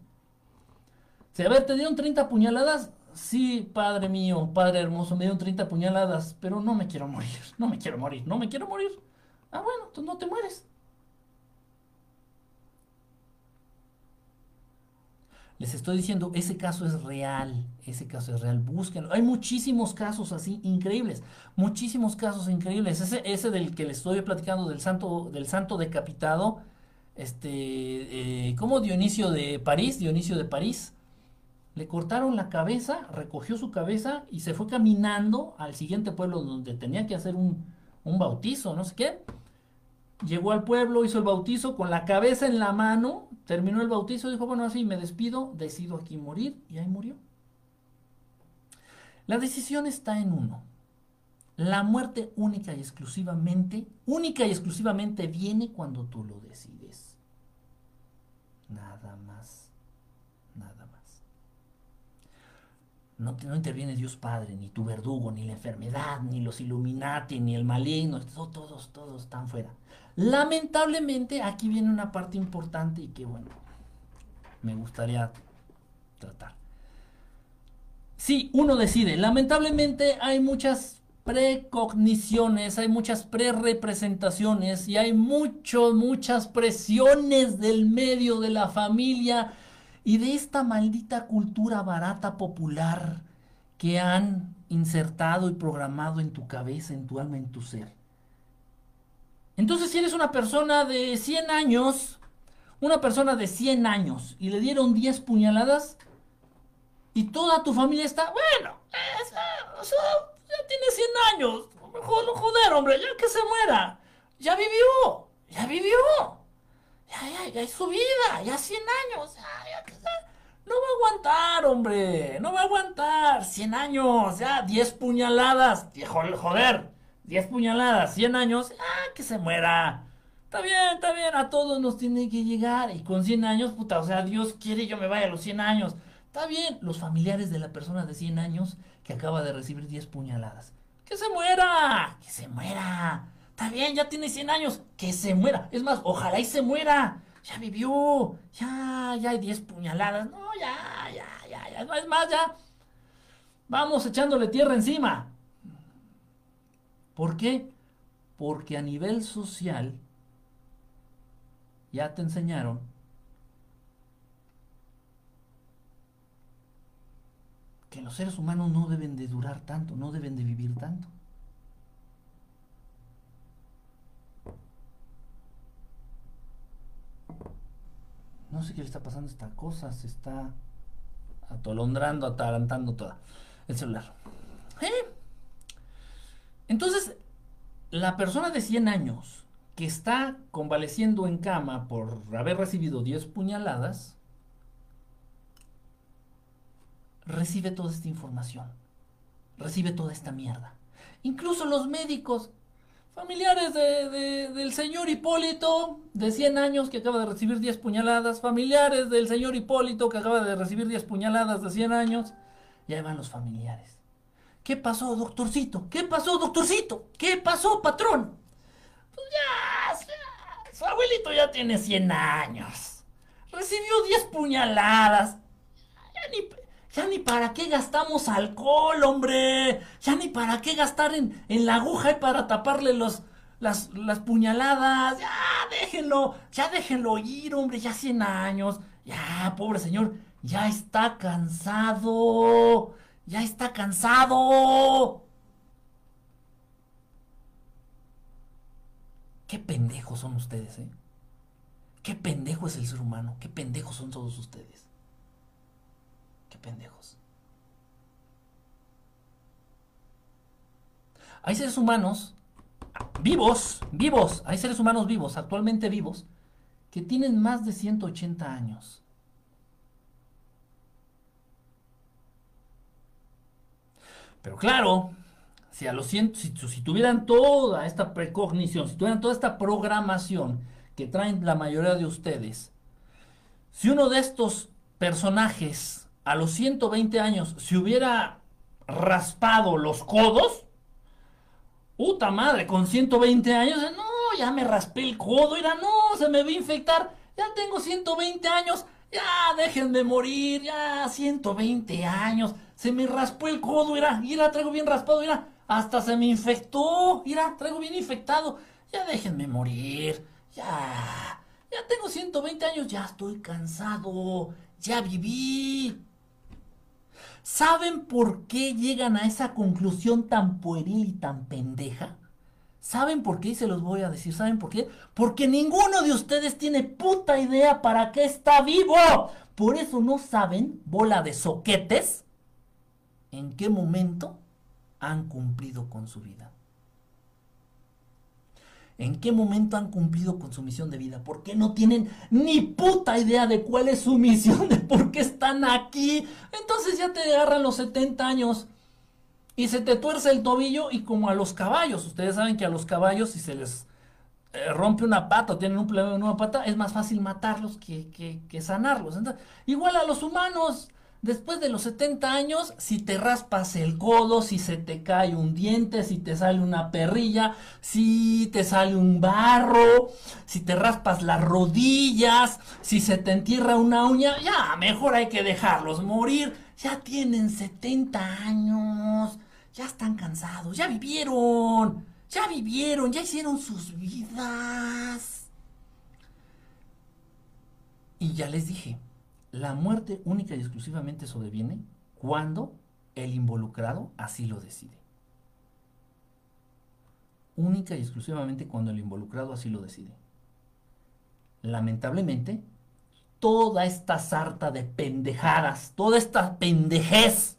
Speaker 1: Si a ver, te dieron 30 puñaladas. Sí, Padre mío, Padre hermoso, me dieron 30 puñaladas, pero no me quiero morir. No me quiero morir, no me quiero morir. Ah, bueno, tú no te mueres. Les estoy diciendo, ese caso es real, ese caso es real, búsquenlo. Hay muchísimos casos así increíbles, muchísimos casos increíbles. Ese, ese del que les estoy platicando del santo, del santo decapitado, este, eh, como Dionisio de París, Dionisio de París, le cortaron la cabeza, recogió su cabeza y se fue caminando al siguiente pueblo donde tenía que hacer un, un bautizo, no sé qué. Llegó al pueblo, hizo el bautizo con la cabeza en la mano, terminó el bautizo, dijo, bueno, así me despido, decido aquí morir y ahí murió. La decisión está en uno. La muerte única y exclusivamente, única y exclusivamente viene cuando tú lo decides. Nada más, nada más. No, no interviene Dios Padre, ni tu verdugo, ni la enfermedad, ni los Illuminati, ni el maligno, todos, todos están fuera. Lamentablemente, aquí viene una parte importante y que, bueno, me gustaría tratar. Sí, uno decide. Lamentablemente hay muchas precogniciones, hay muchas pre-representaciones y hay muchos, muchas presiones del medio, de la familia y de esta maldita cultura barata popular que han insertado y programado en tu cabeza, en tu alma, en tu ser. Entonces, si eres una persona de 100 años, una persona de 100 años, y le dieron 10 puñaladas, y toda tu familia está, bueno, ya tiene 100 años, joder, hombre, ya que se muera, ya vivió, ya vivió, ya, ya, ya es su vida, ya 100 años, ya, ya que no va a aguantar, hombre, no va a aguantar, 100 años, ya, 10 puñaladas, joder. 10 puñaladas, 100 años, ah, que se muera. Está bien, está bien, a todos nos tiene que llegar. Y con 100 años, puta, o sea, Dios quiere yo me vaya a los 100 años. Está bien, los familiares de la persona de 100 años que acaba de recibir 10 puñaladas. ¡Que se muera! ¡Que se muera! Está bien, ya tiene 100 años. ¡Que se muera! Es más, ojalá y se muera. Ya vivió. Ya, ya hay 10 puñaladas. No, ya, ya, ya, ya. Es más, ya. Vamos echándole tierra encima. ¿Por qué? Porque a nivel social ya te enseñaron que los seres humanos no deben de durar tanto, no deben de vivir tanto. No sé qué le está pasando esta cosa, se está atolondrando, atarantando toda el celular. ¿Eh? Entonces, la persona de 100 años que está convaleciendo en cama por haber recibido 10 puñaladas, recibe toda esta información, recibe toda esta mierda. Incluso los médicos, familiares del señor Hipólito, de 100 años, que acaba de recibir 10 puñaladas, familiares del señor Hipólito, que acaba de recibir 10 puñaladas de 100 años, ya van los familiares. ¿Qué pasó, doctorcito? ¿Qué pasó, doctorcito? ¿Qué pasó, patrón? Pues ya, su abuelito ya tiene 100 años. Recibió 10 puñaladas. Ya ni, ya para qué gastamos alcohol, hombre. Ya ni para qué gastar en, la aguja y para taparle los, las, las puñaladas. Ya, déjenlo. Ya déjenlo ir, hombre. Ya 100 años. Ya, pobre señor. Ya está cansado. Ya está cansado. Qué pendejos son ustedes, ¿eh? Qué pendejo es el ser humano. Qué pendejos son todos ustedes. Qué pendejos. Hay seres humanos vivos, vivos, hay seres humanos vivos, actualmente vivos, que tienen más de 180 años. Pero claro, si a los si, tuvieran toda esta precognición, si tuvieran toda esta programación que traen la mayoría de ustedes, si uno de estos personajes a los 120 años se hubiera raspado los codos, puta madre, con 120 años, no, ya me raspé el codo, era, no, se me va a infectar, ya tengo 120 años, ya déjenme morir, ya 120 años, se me raspó el codo, mira, mira, traigo bien raspado, mira, hasta se me infectó, mira, traigo bien infectado. Ya déjenme morir, ya, ya tengo 120 años, ya estoy cansado, ya viví. ¿Saben por qué llegan a esa conclusión tan pueril y tan pendeja? ¿Saben por qué? Y se los voy a decir. ¿Saben por qué? Porque ninguno de ustedes tiene puta idea para qué está vivo. Por eso no saben, bola de soquetes, en qué momento han cumplido con su vida. ¿En qué momento han cumplido con su misión de vida? ¿Por qué no tienen ni puta idea de cuál es su misión, de por qué están aquí? Entonces ya te agarran los 70 años y se te tuerce el tobillo y como a los caballos. Ustedes saben que a los caballos si se les eh, rompe una pata o tienen un problema en una pata, es más fácil matarlos que, que sanarlos. igual a los humanos después de los 70 años, si te raspas el codo, si se te cae un diente, si te sale una perrilla, si te sale un barro, si te raspas las rodillas, si se te entierra una uña, ya, mejor hay que dejarlos morir. Ya tienen 70 años, ya están cansados, ya vivieron, ya vivieron, ya hicieron sus vidas. Y ya les dije, la muerte única y exclusivamente sobreviene cuando el involucrado así lo decide. Única y exclusivamente cuando el involucrado así lo decide. Lamentablemente, toda esta sarta de pendejadas, toda esta pendejez,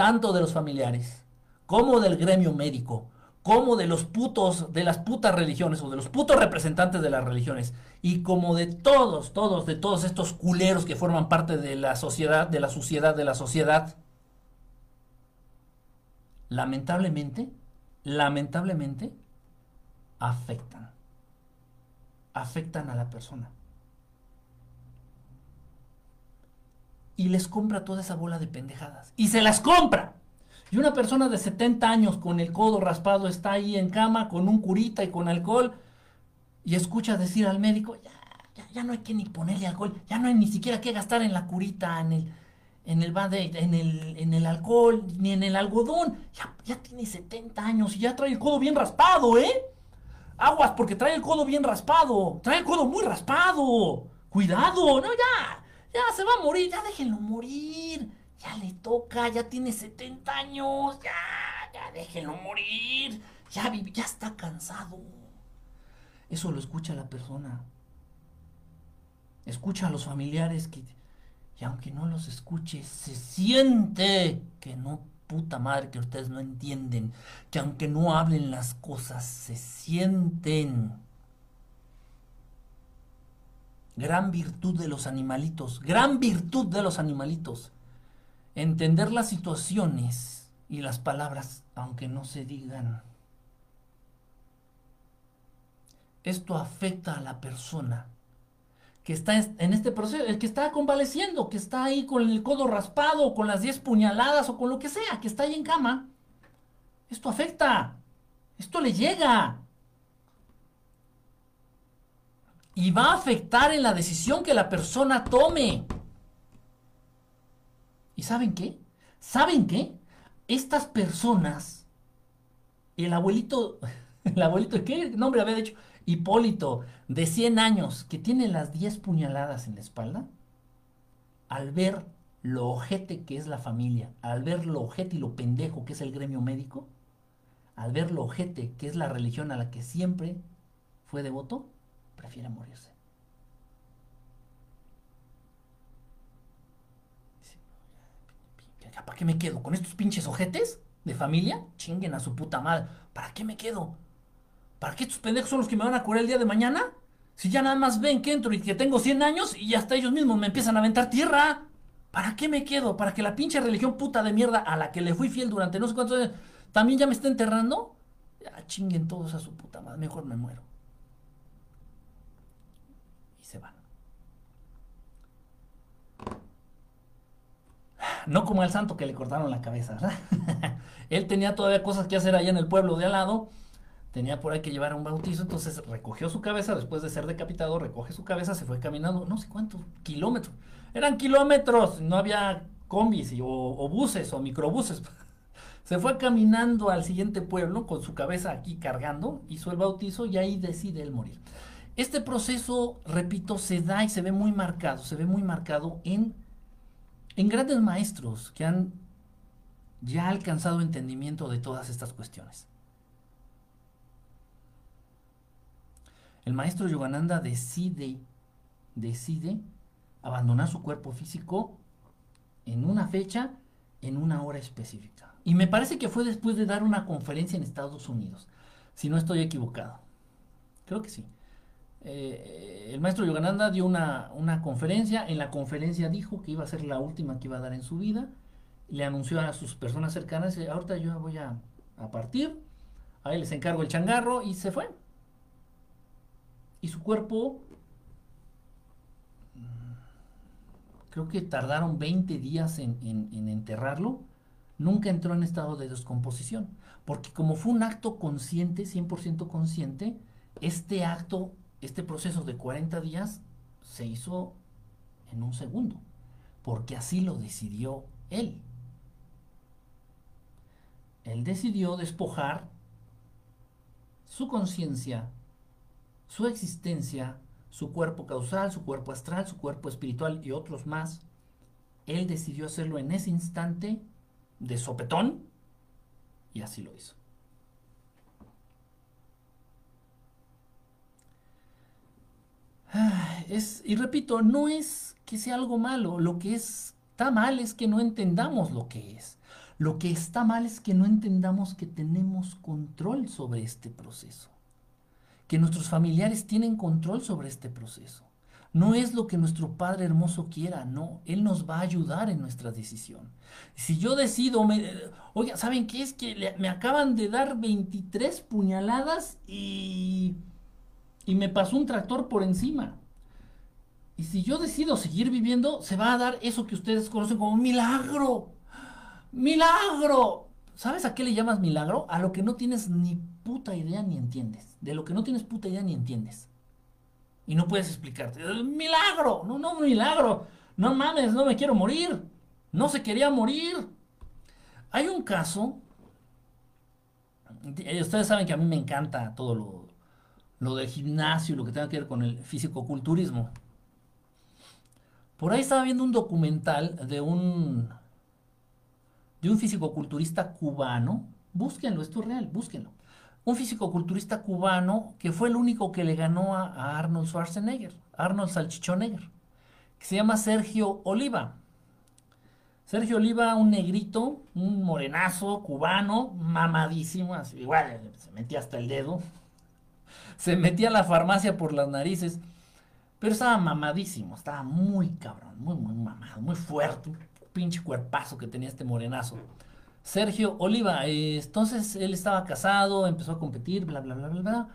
Speaker 1: tanto de los familiares como del gremio médico, como de los putos, de las putas religiones o de los putos representantes de las religiones y como de todos, todos, de todos estos culeros que forman parte de la sociedad, de la suciedad de la sociedad, lamentablemente, lamentablemente, afectan, afectan a la persona. Y les compra toda esa bola de pendejadas. Y se las compra. Y una persona de 70 años con el codo raspado está ahí en cama con un curita y con alcohol y escucha decir al médico, ya, ya, ya no hay que ni ponerle alcohol, ya no hay ni siquiera que gastar en la curita, en el, en el, en el, en el alcohol, ni en el algodón. Ya, ya tiene 70 años y ya trae el codo bien raspado, ¿eh? Aguas, porque trae el codo bien raspado. Trae el codo muy raspado. Cuidado, no, ya. Ya se va a morir, ya déjenlo morir. Ya le toca, ya tiene 70 años. Ya, ya déjenlo morir. Ya, ya está cansado. Eso lo escucha la persona. Escucha a los familiares que y aunque no los escuche, se siente que no, puta madre, que ustedes no entienden, que aunque no hablen las cosas, se sienten. Gran virtud de los animalitos, gran virtud de los animalitos. Entender las situaciones y las palabras, aunque no se digan. Esto afecta a la persona que está en este proceso, el que está convaleciendo, que está ahí con el codo raspado, con las 10 puñaladas o con lo que sea, que está ahí en cama. Esto afecta, esto le llega. Y va a afectar en la decisión que la persona tome. ¿Y saben qué? ¿Saben qué? Estas personas, el abuelito, el abuelito, ¿qué nombre había dicho? Hipólito, de 100 años, que tiene las 10 puñaladas en la espalda, al ver lo ojete que es la familia, al ver lo ojete y lo pendejo que es el gremio médico, al ver lo ojete que es la religión a la que siempre fue devoto, prefiere morirse. ¿Para qué me quedo? ¿Con estos pinches ojetes de familia? Chinguen a su puta madre. ¿Para qué me quedo? ¿Para qué estos pendejos son los que me van a curar el día de mañana? Si ya nada más ven que entro y que tengo 100 años y hasta ellos mismos me empiezan a aventar tierra. ¿Para qué me quedo? ¿Para que la pinche religión puta de mierda a la que le fui fiel durante no sé cuántos años también ya me esté enterrando? Ya chinguen todos a su puta madre. Mejor me muero. Se van. No como al santo que le cortaron la cabeza, ¿verdad? Él tenía todavía cosas que hacer allá en el pueblo de al lado tenía por ahí que llevar un bautizo, entonces recogió su cabeza después de ser decapitado, recoge su cabeza, se fue caminando, no sé cuántos kilómetros, eran kilómetros, no había combis o, buses o microbuses. se fue caminando al siguiente pueblo con su cabeza aquí cargando, hizo el bautizo y ahí decide él morir. Este proceso, repito, se da y se ve muy marcado, se ve muy marcado en, en grandes maestros que han ya alcanzado entendimiento de todas estas cuestiones. el maestro Yogananda decide, decide abandonar su cuerpo físico en una fecha, en una hora específica. Y me parece que fue después de dar una conferencia en Estados Unidos, si no estoy equivocado. Creo que sí. Eh, el maestro Yogananda dio una, una, conferencia, en la conferencia dijo que iba a ser la última que iba a dar en su vida, le anunció a sus personas cercanas, ahorita yo voy a, a partir, ahí les encargo el changarro y se fue. Y su cuerpo, creo que tardaron 20 días en, enterrarlo, nunca entró en estado de descomposición. Porque como fue un acto consciente, 100% consciente, este acto, este proceso de 40 días se hizo en un segundo, porque así lo decidió él. Él decidió despojar su conciencia su existencia, su cuerpo causal, su cuerpo astral, su cuerpo espiritual y otros más, él decidió hacerlo en ese instante de sopetón y así lo hizo. Es, y repito, no es que sea algo malo, lo que está mal es que no entendamos lo que es. Lo que está mal es que no entendamos que tenemos control sobre este proceso que nuestros familiares tienen control sobre este proceso. No es lo que nuestro Padre hermoso quiera, no. Él nos va a ayudar en nuestra decisión. Si yo decido, me, oiga, ¿saben qué es? Que me acaban de dar 23 puñaladas y, y me pasó un tractor por encima. Y si yo decido seguir viviendo, se va a dar eso que ustedes conocen como milagro. Milagro. ¿Sabes a qué le llamas milagro? A lo que no tienes ni puta idea ni entiendes. De lo que no tienes puta idea ni entiendes. Y no puedes explicarte. Milagro. No, no, milagro. No mames, no me quiero morir. No se quería morir. Hay un caso. Ustedes saben que a mí me encanta todo lo, lo del gimnasio y lo que tenga que ver con el físico-culturismo. Por ahí estaba viendo un documental de un de un físico-culturista cubano. Búsquenlo, esto es real, búsquenlo. Un físico-culturista cubano que fue el único que le ganó a, Arnold Schwarzenegger, Arnold Salchichonegger, que se llama Sergio Oliva. Sergio Oliva, un negrito, un morenazo cubano, mamadísimo, igual se metía hasta el dedo, se metía a la farmacia por las narices, pero estaba mamadísimo, estaba muy cabrón, muy, muy mamado, muy fuerte, un pinche cuerpazo que tenía este morenazo. Sergio Oliva, entonces él estaba casado, empezó a competir, bla, bla, bla, bla, bla.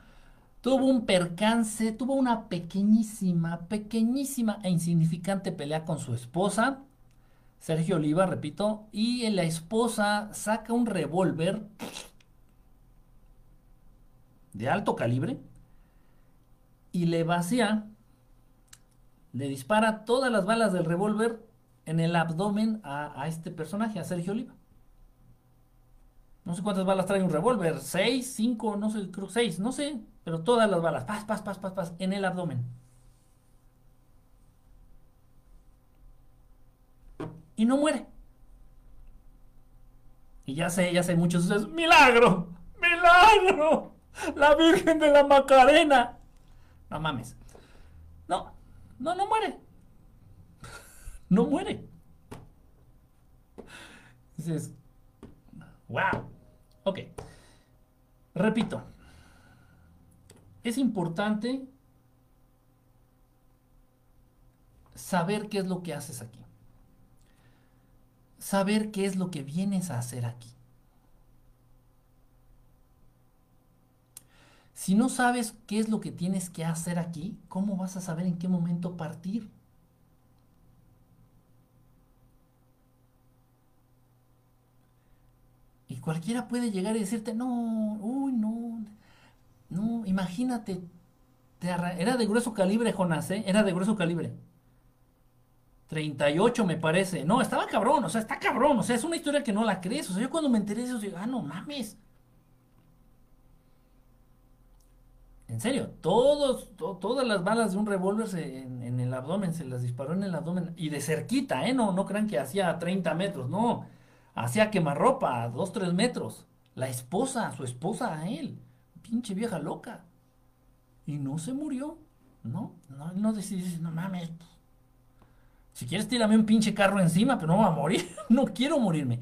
Speaker 1: Tuvo un percance, tuvo una pequeñísima, pequeñísima e insignificante pelea con su esposa, Sergio Oliva, repito, y la esposa saca un revólver de alto calibre y le vacía, le dispara todas las balas del revólver en el abdomen a, este personaje, a Sergio Oliva. No sé cuántas balas trae un revólver, seis, cinco, no sé, creo seis, no sé, pero todas las balas, paz, paz, paz, paz, paz, en el abdomen. Y no muere. Y ya sé, ya sé, muchos de milagro, milagro, la Virgen de la Macarena. No mames. No, no, no muere. No muere. Dices, wow. Ok. Repito. Es importante saber qué es lo que haces aquí. Saber qué es lo que vienes a hacer aquí. Si no sabes qué es lo que tienes que hacer aquí, ¿cómo vas a saber en qué momento partir? Y cualquiera puede llegar y decirte, no, uy, no, no, imagínate, era de grueso calibre, Jonás, ¿eh? Era de grueso calibre. 38 me parece. No, estaba cabrón, o sea, está cabrón, o sea, es una historia que no la crees. O sea, yo cuando me enteré de eso, digo, ah, no mames. En serio, todos, todas las balas de un revólver en, el abdomen, se las disparó en el abdomen y de cerquita, ¿eh? No, no crean que hacía 30 metros, no. Hacía quemarropa a 2, 3 metros. La esposa, su esposa a él. Pinche vieja loca. Y no se murió. No, no, no decidió, no mames. Si quieres, tírame un pinche carro encima, pero no va a morir. no quiero morirme.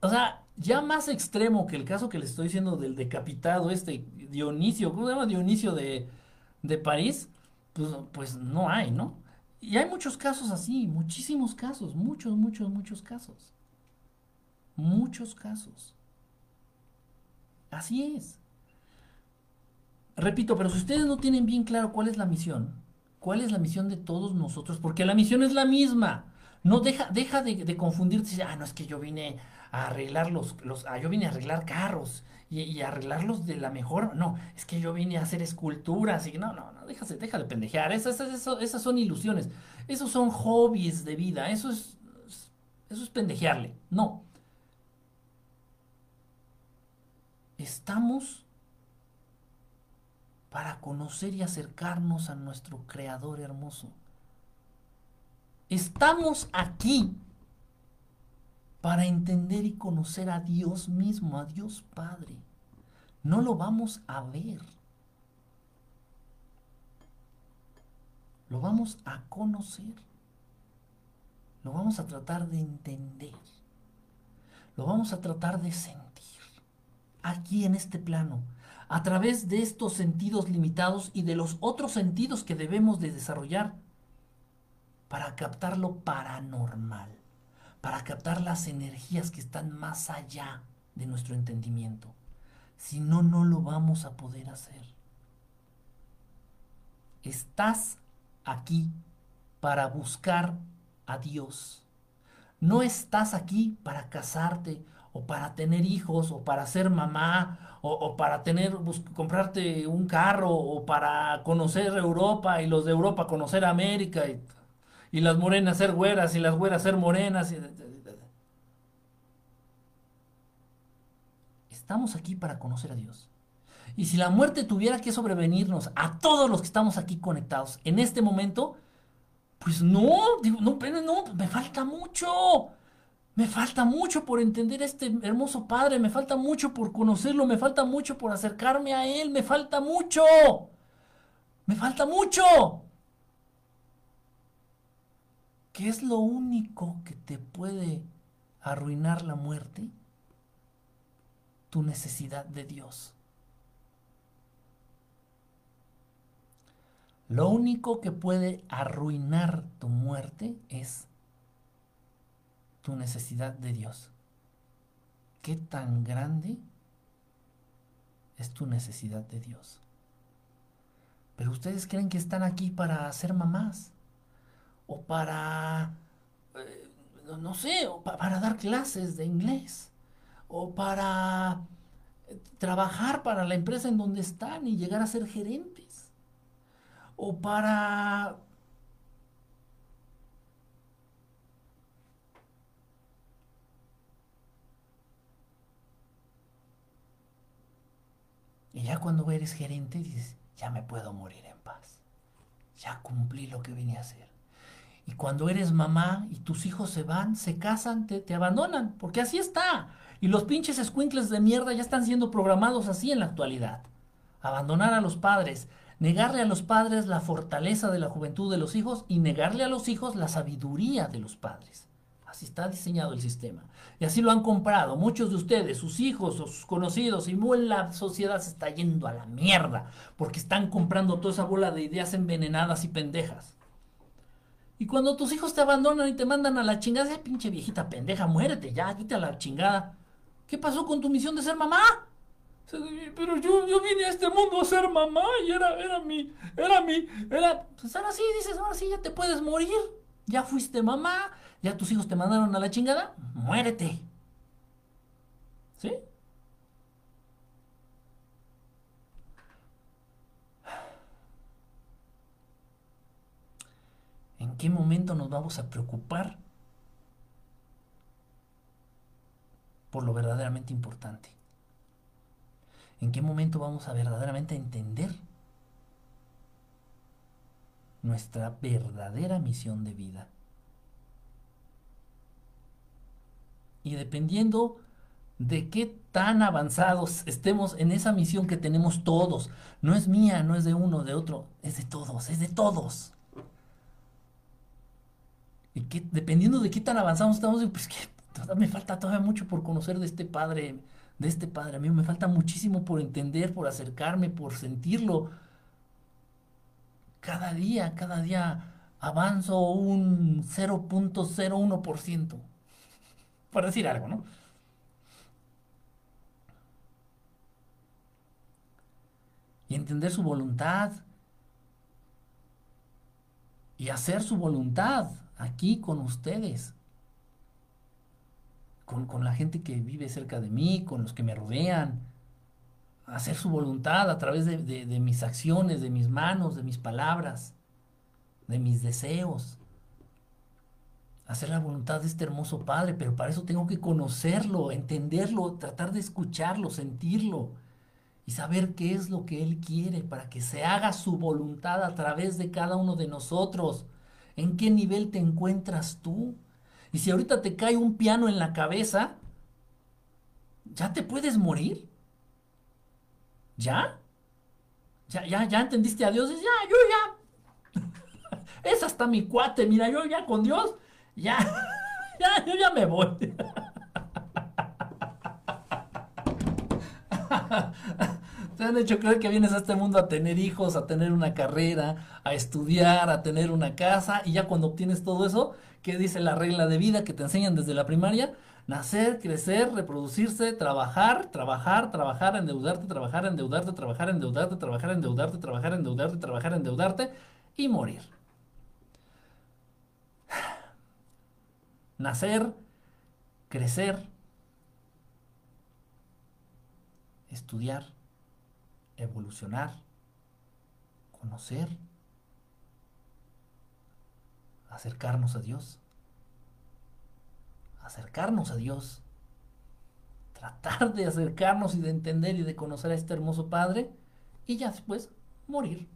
Speaker 1: O sea, ya más extremo que el caso que le estoy diciendo del decapitado, este Dionisio, ¿cómo se llama? Dionisio de, de París, pues, pues no hay, ¿no? Y hay muchos casos así, muchísimos casos, muchos, muchos, muchos casos. Muchos casos. Así es. Repito, pero si ustedes no tienen bien claro cuál es la misión, cuál es la misión de todos nosotros, porque la misión es la misma. No deja, deja de, de confundirte, ah, no es que yo vine a arreglar los, los ah, yo vine a arreglar carros y, arreglarlos de la mejor, no, es que yo vine a hacer esculturas y no, no, no, déjase, deja de pendejear, esas, esas, esas son ilusiones, esos son hobbies de vida, eso es, eso es pendejearle, no. Estamos para conocer y acercarnos a nuestro Creador hermoso. Estamos aquí para entender y conocer a Dios mismo, a Dios Padre. No lo vamos a ver. Lo vamos a conocer. Lo vamos a tratar de entender. Lo vamos a tratar de sentir. Aquí en este plano. A través de estos sentidos limitados y de los otros sentidos que debemos de desarrollar para captar lo paranormal para captar las energías que están más allá de nuestro entendimiento. Si no, no lo vamos a poder hacer. Estás aquí para buscar a Dios. No estás aquí para casarte o para tener hijos o para ser mamá o, para tener comprarte un carro o para conocer Europa y los de Europa conocer América y las morenas ser güeras y las güeras ser morenas. Estamos aquí para conocer a Dios. Y si la muerte tuviera que sobrevenirnos a todos los que estamos aquí conectados en este momento, pues no, digo, no, no, me falta mucho. Me falta mucho por entender a este hermoso Padre, me falta mucho por conocerlo, me falta mucho por acercarme a Él, me falta mucho. Me falta mucho. ¿Qué es lo único que te puede arruinar la muerte? Tu necesidad de Dios. Lo único que puede arruinar tu muerte es tu necesidad de Dios. ¿Qué tan grande es tu necesidad de Dios? Pero ustedes creen que están aquí para ser mamás o para, eh, no sé, para dar clases de inglés o para eh, trabajar para la empresa en donde están y llegar a ser gerentes o para Y ya cuando eres gerente dices, ya me puedo morir en paz. Ya cumplí lo que vine a hacer. Y cuando eres mamá y tus hijos se van, se casan, te, te abandonan, porque así está. Y los pinches escuincles de mierda ya están siendo programados así en la actualidad. Abandonar a los padres, negarle a los padres la fortaleza de la juventud de los hijos y negarle a los hijos la sabiduría de los padres. Así está diseñado el sistema. Y así lo han comprado muchos de ustedes, sus hijos o sus conocidos, y la sociedad se está yendo a la mierda, porque están comprando toda esa bola de ideas envenenadas y pendejas. Y cuando tus hijos te abandonan y te mandan a la chingada, esa pinche viejita pendeja, muérete ya, quita la chingada. ¿Qué pasó con tu misión de ser mamá? Pero yo, yo vine a este mundo a ser mamá y era, era mi, era mi, era... Pues ahora sí, dices, ahora sí ya te puedes morir. Ya fuiste mamá, ya tus hijos te mandaron a la chingada, muérete. ¿Sí? ¿En qué momento nos vamos a preocupar por lo verdaderamente importante? ¿En qué momento vamos a verdaderamente entender nuestra verdadera misión de vida? y dependiendo de qué tan avanzados estemos en esa misión que tenemos todos, no es mía, no es de uno, de otro, es de todos, es de todos. Dependiendo de qué tan avanzados estamos, pues que me falta todavía mucho por conocer de este padre, de este padre. A mí me falta muchísimo por entender, por acercarme, por sentirlo. Cada día, cada día avanzo un 0.01% por decir algo, ¿no? Y entender su voluntad. Y hacer su voluntad aquí con ustedes. Con, la gente que vive cerca de mí, con los que me rodean. Hacer su voluntad a través de mis acciones, de mis manos, de mis palabras, de mis deseos hacer la voluntad de este hermoso Padre, pero para eso tengo que conocerlo, entenderlo, tratar de escucharlo, sentirlo y saber qué es lo que Él quiere para que se haga su voluntad a través de cada uno de nosotros. ¿En qué nivel te encuentras tú? Y si ahorita te cae un piano en la cabeza, ¿ya te puedes morir? ¿Ya? ¿Ya, ya, ya entendiste a Dios? Ya, yo ya. es hasta mi cuate, mira, yo ya con Dios ya, ya, yo ya me voy. Te han hecho creer que vienes a este mundo a tener hijos, a tener una carrera, a estudiar, a tener una casa, y ya cuando obtienes todo eso, ¿qué dice la regla de vida que te enseñan desde la primaria? Nacer, crecer, reproducirse, trabajar, trabajar, trabajar, endeudarte, trabajar, endeudarte, trabajar, endeudarte, trabajar, endeudarte, trabajar, endeudarte, trabajar, endeudarte y morir. nacer, crecer, estudiar, evolucionar, conocer, acercarnos a Dios, acercarnos a Dios, tratar de acercarnos y de entender y de conocer a este hermoso Padre y ya después morir.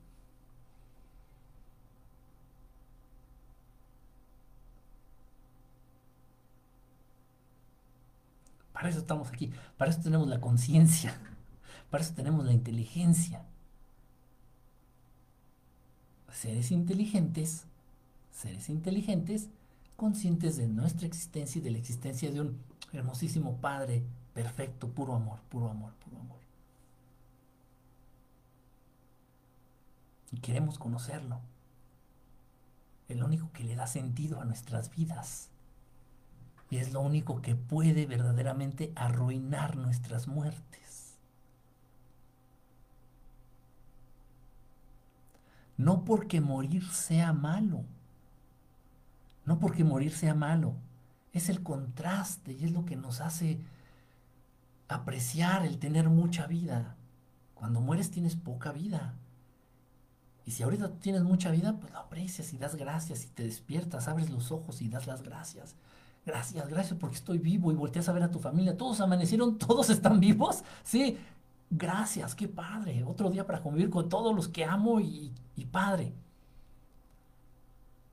Speaker 1: Para eso estamos aquí, para eso tenemos la conciencia, para eso tenemos la inteligencia. Seres inteligentes, seres inteligentes, conscientes de nuestra existencia y de la existencia de un hermosísimo Padre perfecto, puro amor, puro amor, puro amor. Y queremos conocerlo. El único que le da sentido a nuestras vidas. Y es lo único que puede verdaderamente arruinar nuestras muertes. No porque morir sea malo. No porque morir sea malo. Es el contraste y es lo que nos hace apreciar el tener mucha vida. Cuando mueres tienes poca vida. Y si ahorita tienes mucha vida, pues lo aprecias y das gracias y te despiertas, abres los ojos y das las gracias. Gracias, gracias porque estoy vivo y volteas a ver a tu familia. Todos amanecieron, todos están vivos. Sí, gracias, qué padre. Otro día para convivir con todos los que amo y, padre.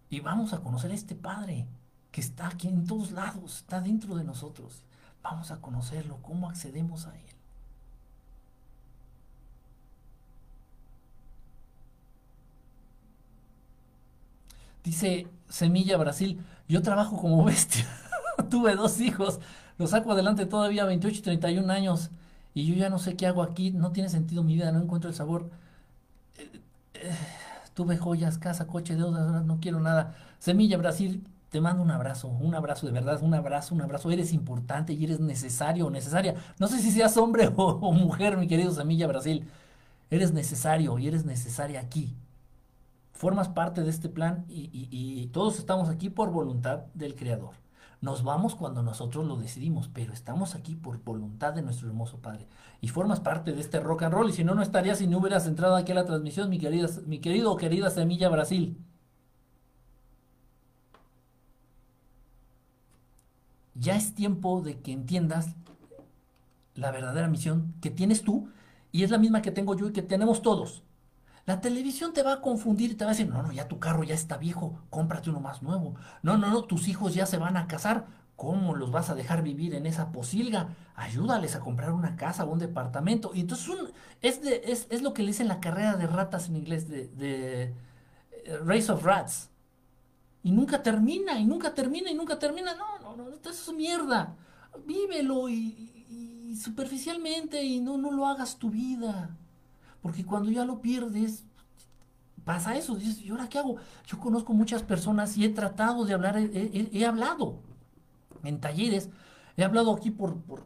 Speaker 1: Y vamos a conocer a este Padre que está aquí en todos lados, está dentro de nosotros. Vamos a conocerlo, cómo accedemos a Él. Dice Semilla Brasil, yo trabajo como bestia. Tuve dos hijos, los saco adelante todavía 28 y 31 años y yo ya no sé qué hago aquí, no tiene sentido mi vida, no encuentro el sabor. Eh, eh, tuve joyas, casa, coche, deudas, no quiero nada. Semilla Brasil, te mando un abrazo, un abrazo de verdad, un abrazo, un abrazo. Eres importante y eres necesario o necesaria. No sé si seas hombre o, o mujer, mi querido Semilla Brasil. Eres necesario y eres necesaria aquí formas parte de este plan y, todos estamos aquí por voluntad del Creador. Nos vamos cuando nosotros lo decidimos, pero estamos aquí por voluntad de nuestro hermoso Padre. Y formas parte de este rock and roll. Y si no, no estarías si no hubieras entrado aquí a la transmisión, mi, querida, mi querido o querida Semilla Brasil. Ya es tiempo de que entiendas la verdadera misión que tienes tú y es la misma que tengo yo y que tenemos todos. La televisión te va a confundir y te va a decir, no, no, ya tu carro ya está viejo, cómprate uno más nuevo. No, no, no, tus hijos ya se van a casar, ¿cómo los vas a dejar vivir en esa posilga? Ayúdales a comprar una casa o un departamento. Y entonces es, es, lo que le dicen la carrera de ratas en inglés, de, de eh, Race of Rats. Y nunca termina, y nunca termina, y nunca termina. No, no, no, eso es mierda. Vívelo y, y superficialmente y no, no lo hagas tu vida. Porque cuando ya lo pierdes, pasa eso. Dices, ¿y ahora qué hago? Yo conozco muchas personas y he tratado de hablar, he, hablado en talleres, he hablado aquí por, por,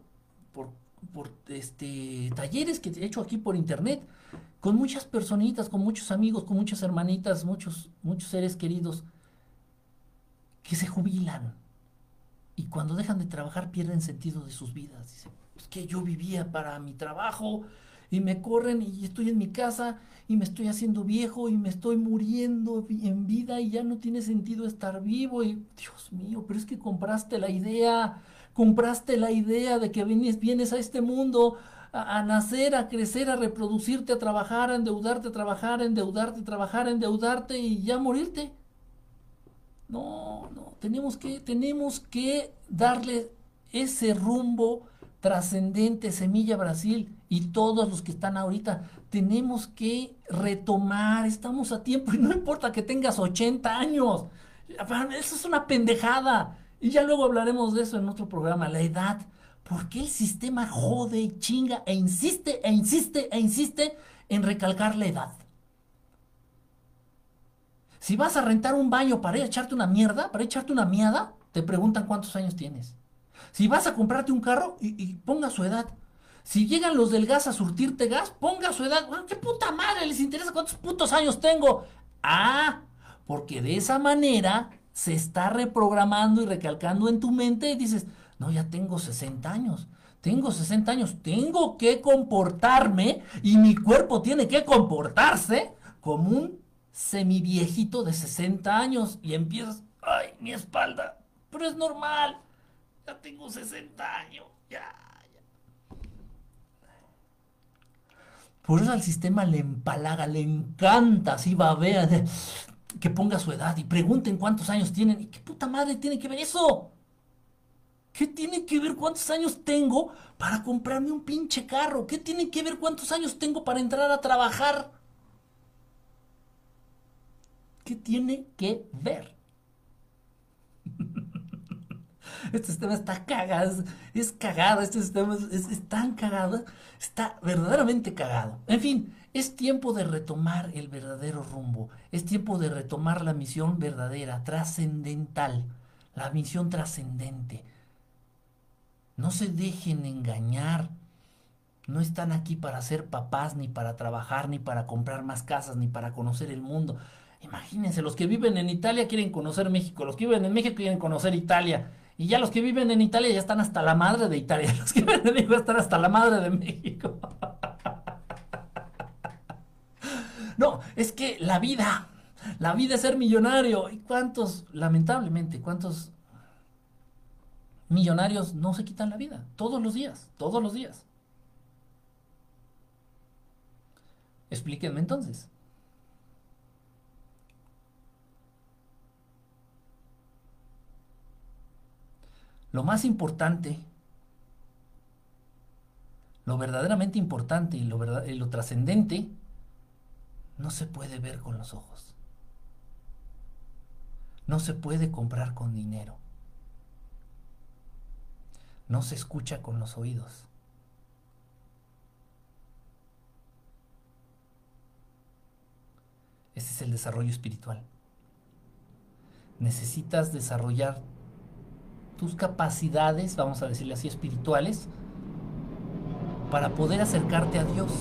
Speaker 1: por, este, talleres que he hecho aquí por internet, con muchas personitas, con muchos amigos, con muchas hermanitas, muchos, muchos seres queridos que se jubilan y cuando dejan de trabajar pierden sentido de sus vidas. Dicen, es que yo vivía para mi trabajo, y me corren y estoy en mi casa y me estoy haciendo viejo y me estoy muriendo en vida y ya no tiene sentido estar vivo y Dios mío, pero es que compraste la idea, compraste la idea de que vienes, vienes a este mundo a, nacer, a crecer, a reproducirte, a trabajar, a endeudarte, a trabajar, a endeudarte, a trabajar, a endeudarte y ya morirte. No, no, tenemos que, tenemos que darle ese rumbo trascendente, Semilla Brasil y todos los que están ahorita, tenemos que retomar, estamos a tiempo y no importa que tengas 80 años, eso es una pendejada. Y ya luego hablaremos de eso en otro programa, la edad. ¿Por qué el sistema jode y chinga e insiste e insiste e insiste en recalcar la edad? Si vas a rentar un baño para echarte una mierda, para echarte una miada, te preguntan cuántos años tienes. Si vas a comprarte un carro y, y ponga su edad. Si llegan los del gas a surtirte gas, ponga su edad. ¿Qué puta madre les interesa cuántos putos años tengo? Ah, porque de esa manera se está reprogramando y recalcando en tu mente y dices, no, ya tengo 60 años, tengo 60 años, tengo que comportarme y mi cuerpo tiene que comportarse como un semiviejito de 60 años y empiezas, ay, mi espalda, pero es normal, ya tengo 60 años, ya. Por eso al sistema le empalaga, le encanta, así va a ver, que ponga su edad y pregunten cuántos años tienen. ¿Y qué puta madre tiene que ver eso? ¿Qué tiene que ver cuántos años tengo para comprarme un pinche carro? ¿Qué tiene que ver cuántos años tengo para entrar a trabajar? ¿Qué tiene que ver? Este sistema está cagado, es, cagado, este sistema es, tan cagado, está verdaderamente cagado. En fin, es tiempo de retomar el verdadero rumbo, es tiempo de retomar la misión verdadera, trascendental, la misión trascendente. No se dejen engañar. No están aquí para ser papás, ni para trabajar, ni para comprar más casas, ni para conocer el mundo. Imagínense, los que viven en Italia quieren conocer México, los que viven en México quieren conocer Italia. Y ya los que viven en Italia ya están hasta la madre de Italia. Los que viven en México están hasta la madre de México. No, es que la vida, la vida es ser millonario. ¿Y cuántos, lamentablemente, cuántos millonarios no se quitan la vida? Todos los días, todos los días. Explíquenme entonces. Lo más importante, lo verdaderamente importante y lo, trascendente, no se puede ver con los ojos. No se puede comprar con dinero. No se escucha con los oídos. Ese es el desarrollo espiritual. Necesitas desarrollar tus capacidades, vamos a decirle así, espirituales, para poder acercarte a Dios.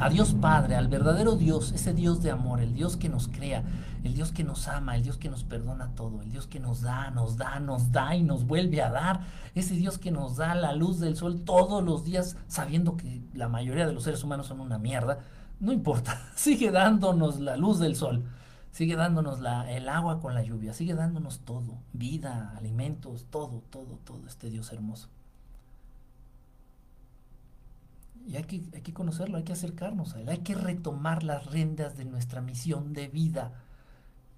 Speaker 1: A Dios Padre, al verdadero Dios, ese Dios de amor, el Dios que nos crea, el Dios que nos ama, el Dios que nos perdona todo, el Dios que nos da, nos da, nos da y nos vuelve a dar, ese Dios que nos da la luz del sol todos los días, sabiendo que la mayoría de los seres humanos son una mierda, no importa, sigue dándonos la luz del sol sigue dándonos el agua con la lluvia, sigue dándonos todo, vida, alimentos, todo, todo, todo, este Dios hermoso. Y hay que, hay que conocerlo, hay que acercarnos a Él, hay que retomar las riendas de nuestra misión de vida.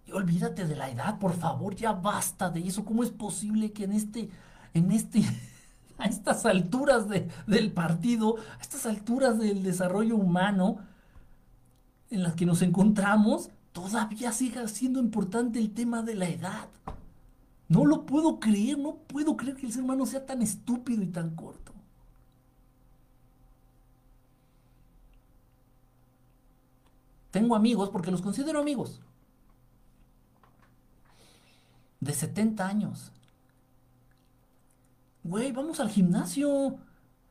Speaker 1: Y olvídate de la edad, por favor, ya basta de eso. ¿Cómo es posible que en este, en este, a estas alturas del partido, a estas alturas del desarrollo humano en las que nos encontramos, todavía siga siendo importante el tema de la edad. No lo puedo creer, no puedo creer que el ser humano sea tan estúpido y tan corto. Tengo amigos, porque los considero amigos, de 70 años. Güey, vamos al gimnasio.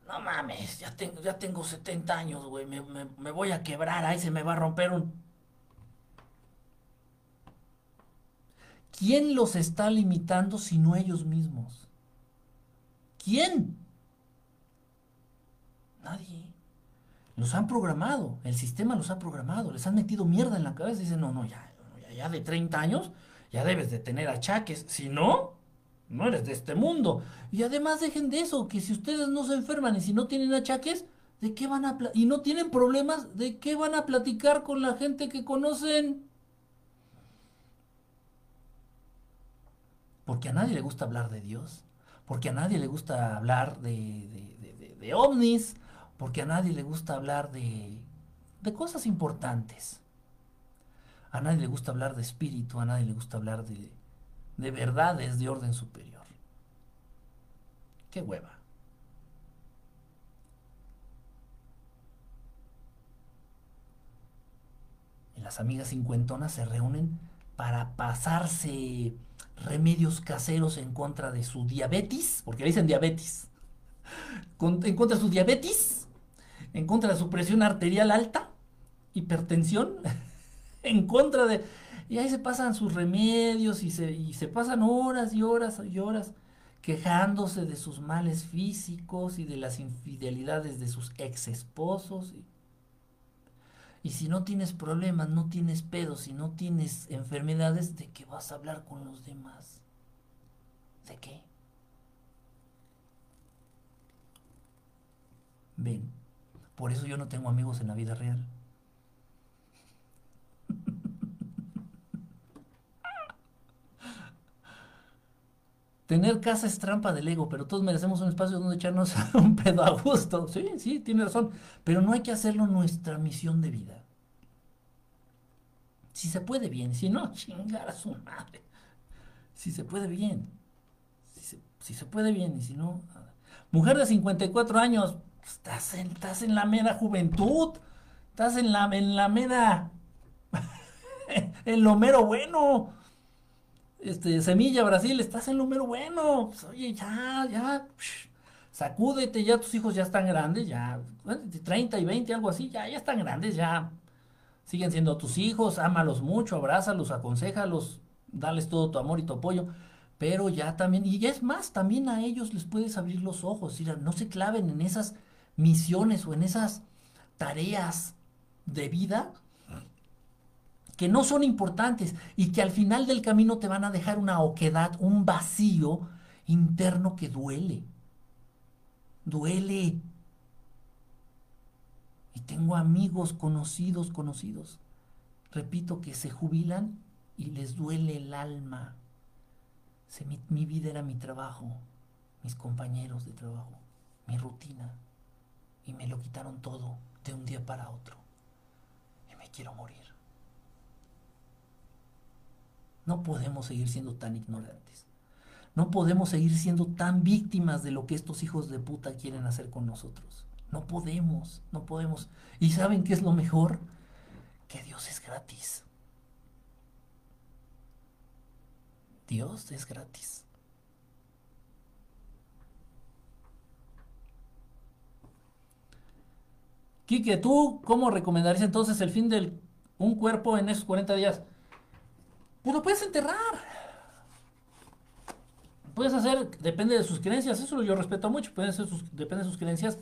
Speaker 1: No mames, ya tengo, ya tengo 70 años, güey. Me, me voy a quebrar, ahí se me va a romper un ¿Quién los está limitando sino ellos mismos? ¿Quién? Nadie. Los han programado, el sistema los ha programado, les han metido mierda en la cabeza y dicen, no, no, ya, ya, de 30 años ya debes de tener achaques, si no, no eres de este mundo. Y además dejen de eso, que si ustedes no se enferman y si no tienen achaques, ¿de qué van a y no tienen problemas, ¿de qué van a platicar con la gente que conocen? Porque a nadie le gusta hablar de Dios, porque a nadie le gusta hablar de, ovnis, porque a nadie le gusta hablar de, de cosas importantes. A nadie le gusta hablar de espíritu, a nadie le gusta hablar de, de verdades de orden superior. Qué hueva. Y las amigas cincuentonas se reúnen para pasarse remedios caseros en contra de su diabetes, porque le dicen diabetes, en contra de su diabetes, en contra de su presión arterial alta, hipertensión, en contra de, Y ahí se pasan sus remedios y se, y se pasan horas y horas y horas quejándose de sus males físicos y de las infidelidades de sus ex esposos. Y, y si no tienes problemas, no tienes pedos y no tienes enfermedades, ¿de qué vas a hablar con los demás? ¿De qué? Ven, por eso yo no tengo amigos en la vida real. Tener casa es trampa del ego, pero todos merecemos un espacio donde echarnos un pedo a gusto. Sí, sí, tiene razón. Pero no hay que hacerlo nuestra misión de vida. Si se puede bien, si no, chingar a su madre. Si se puede bien. Si se, puede bien, y si no. Mujer de 54 años, estás en, estás en la mera juventud. Estás en la, en la mera. en lo mero bueno este, Semilla Brasil, estás en número bueno. Pues, oye, ya, ya, sacúdete, ya tus hijos ya están grandes, ya, 30 y 20, algo así, ya, ya están grandes, ya. Siguen siendo tus hijos, ámalos mucho, abrázalos, aconsejalos, dales todo tu amor y tu apoyo. Pero ya también, y es más, también a ellos les puedes abrir los ojos, no se claven en esas misiones o en esas tareas de vida que no son importantes y que al final del camino te van a dejar una oquedad, un vacío interno que duele. Duele. Y tengo amigos conocidos, conocidos, repito, que se jubilan y les duele el alma. mi, mi vida era mi trabajo, mis compañeros de trabajo, mi rutina. Y me lo quitaron todo de un día para otro. Y me quiero morir. No podemos seguir siendo tan ignorantes. No podemos seguir siendo tan víctimas de lo que estos hijos de puta quieren hacer con nosotros. No podemos, no podemos. ¿Y saben qué es lo mejor? Que Dios es gratis. Dios es gratis. Quique, ¿tú cómo recomendarías entonces el fin de un cuerpo en esos 40 días? Pues lo puedes enterrar. Puedes hacer, depende de sus creencias, eso yo respeto mucho, pueden ser depende de sus creencias,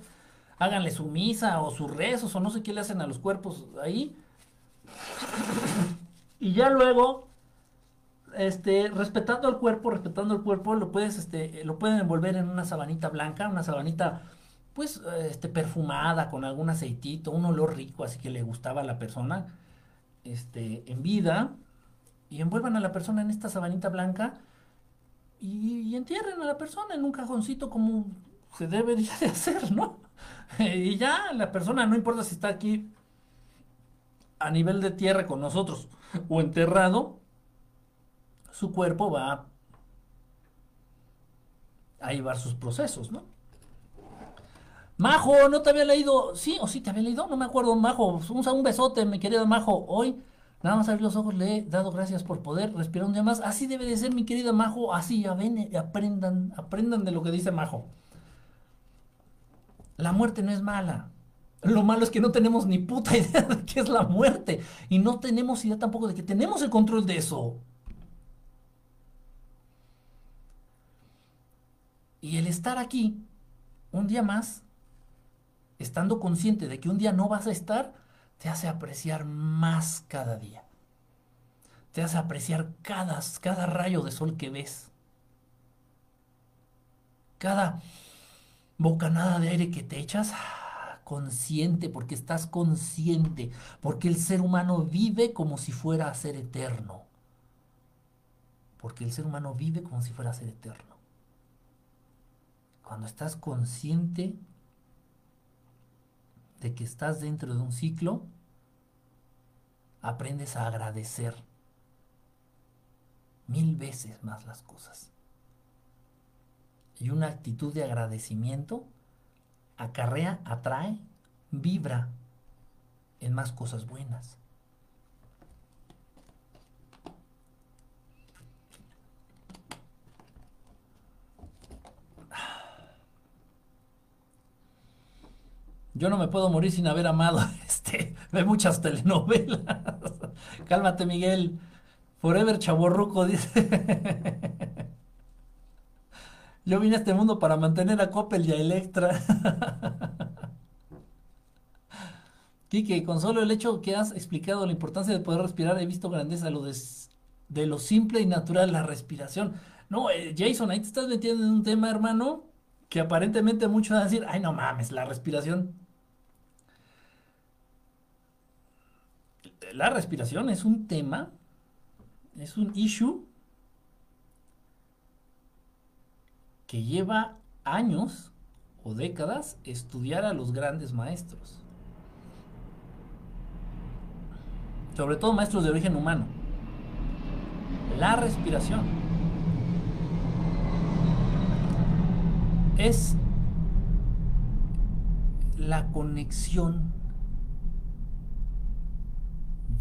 Speaker 1: háganle su misa o sus rezos o no sé qué le hacen a los cuerpos ahí. Y ya luego, este, respetando el cuerpo, respetando el cuerpo, lo puedes, este, lo pueden envolver en una sabanita blanca, una sabanita, pues, este, perfumada con algún aceitito, un olor rico, así que le gustaba a la persona, este, en vida y envuelvan a la persona en esta sabanita blanca y, entierren a la persona en un cajoncito como se debería de hacer, ¿no? y ya la persona, no importa si está aquí a nivel de tierra con nosotros o enterrado, su cuerpo va a llevar sus procesos, ¿no? Majo, no te había leído, sí o sí te había leído, no me acuerdo, Majo, un, un besote, mi querido Majo, hoy Nada más abrir los ojos, le he dado gracias por poder respirar un día más. Así debe de ser, mi querida Majo. Así, ya ven, eh, aprendan, aprendan de lo que dice Majo. La muerte no es mala. Lo malo es que no tenemos ni puta idea de qué es la muerte. Y no tenemos idea tampoco de que tenemos el control de eso. Y el estar aquí un día más, estando consciente de que un día no vas a estar, te hace apreciar más cada día. Te hace apreciar cada, cada rayo de sol que ves. Cada bocanada de aire que te echas, consciente, porque estás consciente, porque el ser humano vive como si fuera a ser eterno. Porque el ser humano vive como si fuera a ser eterno. Cuando estás consciente de que estás dentro de un ciclo, aprendes a agradecer mil veces más las cosas. Y una actitud de agradecimiento acarrea, atrae, vibra en más cosas buenas. Yo no me puedo morir sin haber amado, este, ve muchas telenovelas. Cálmate, Miguel. Forever chaborruco, dice. Yo vine a este mundo para mantener a Coppel y a Electra. Kike, con solo el hecho que has explicado la importancia de poder respirar, he visto grandeza de lo simple y natural, la respiración. No, eh, Jason, ahí te estás metiendo en un tema, hermano, que aparentemente muchos van a decir, ay, no mames, la respiración. La respiración es un tema, es un issue que lleva años o décadas estudiar a los grandes maestros. Sobre todo maestros de origen humano. La respiración es la conexión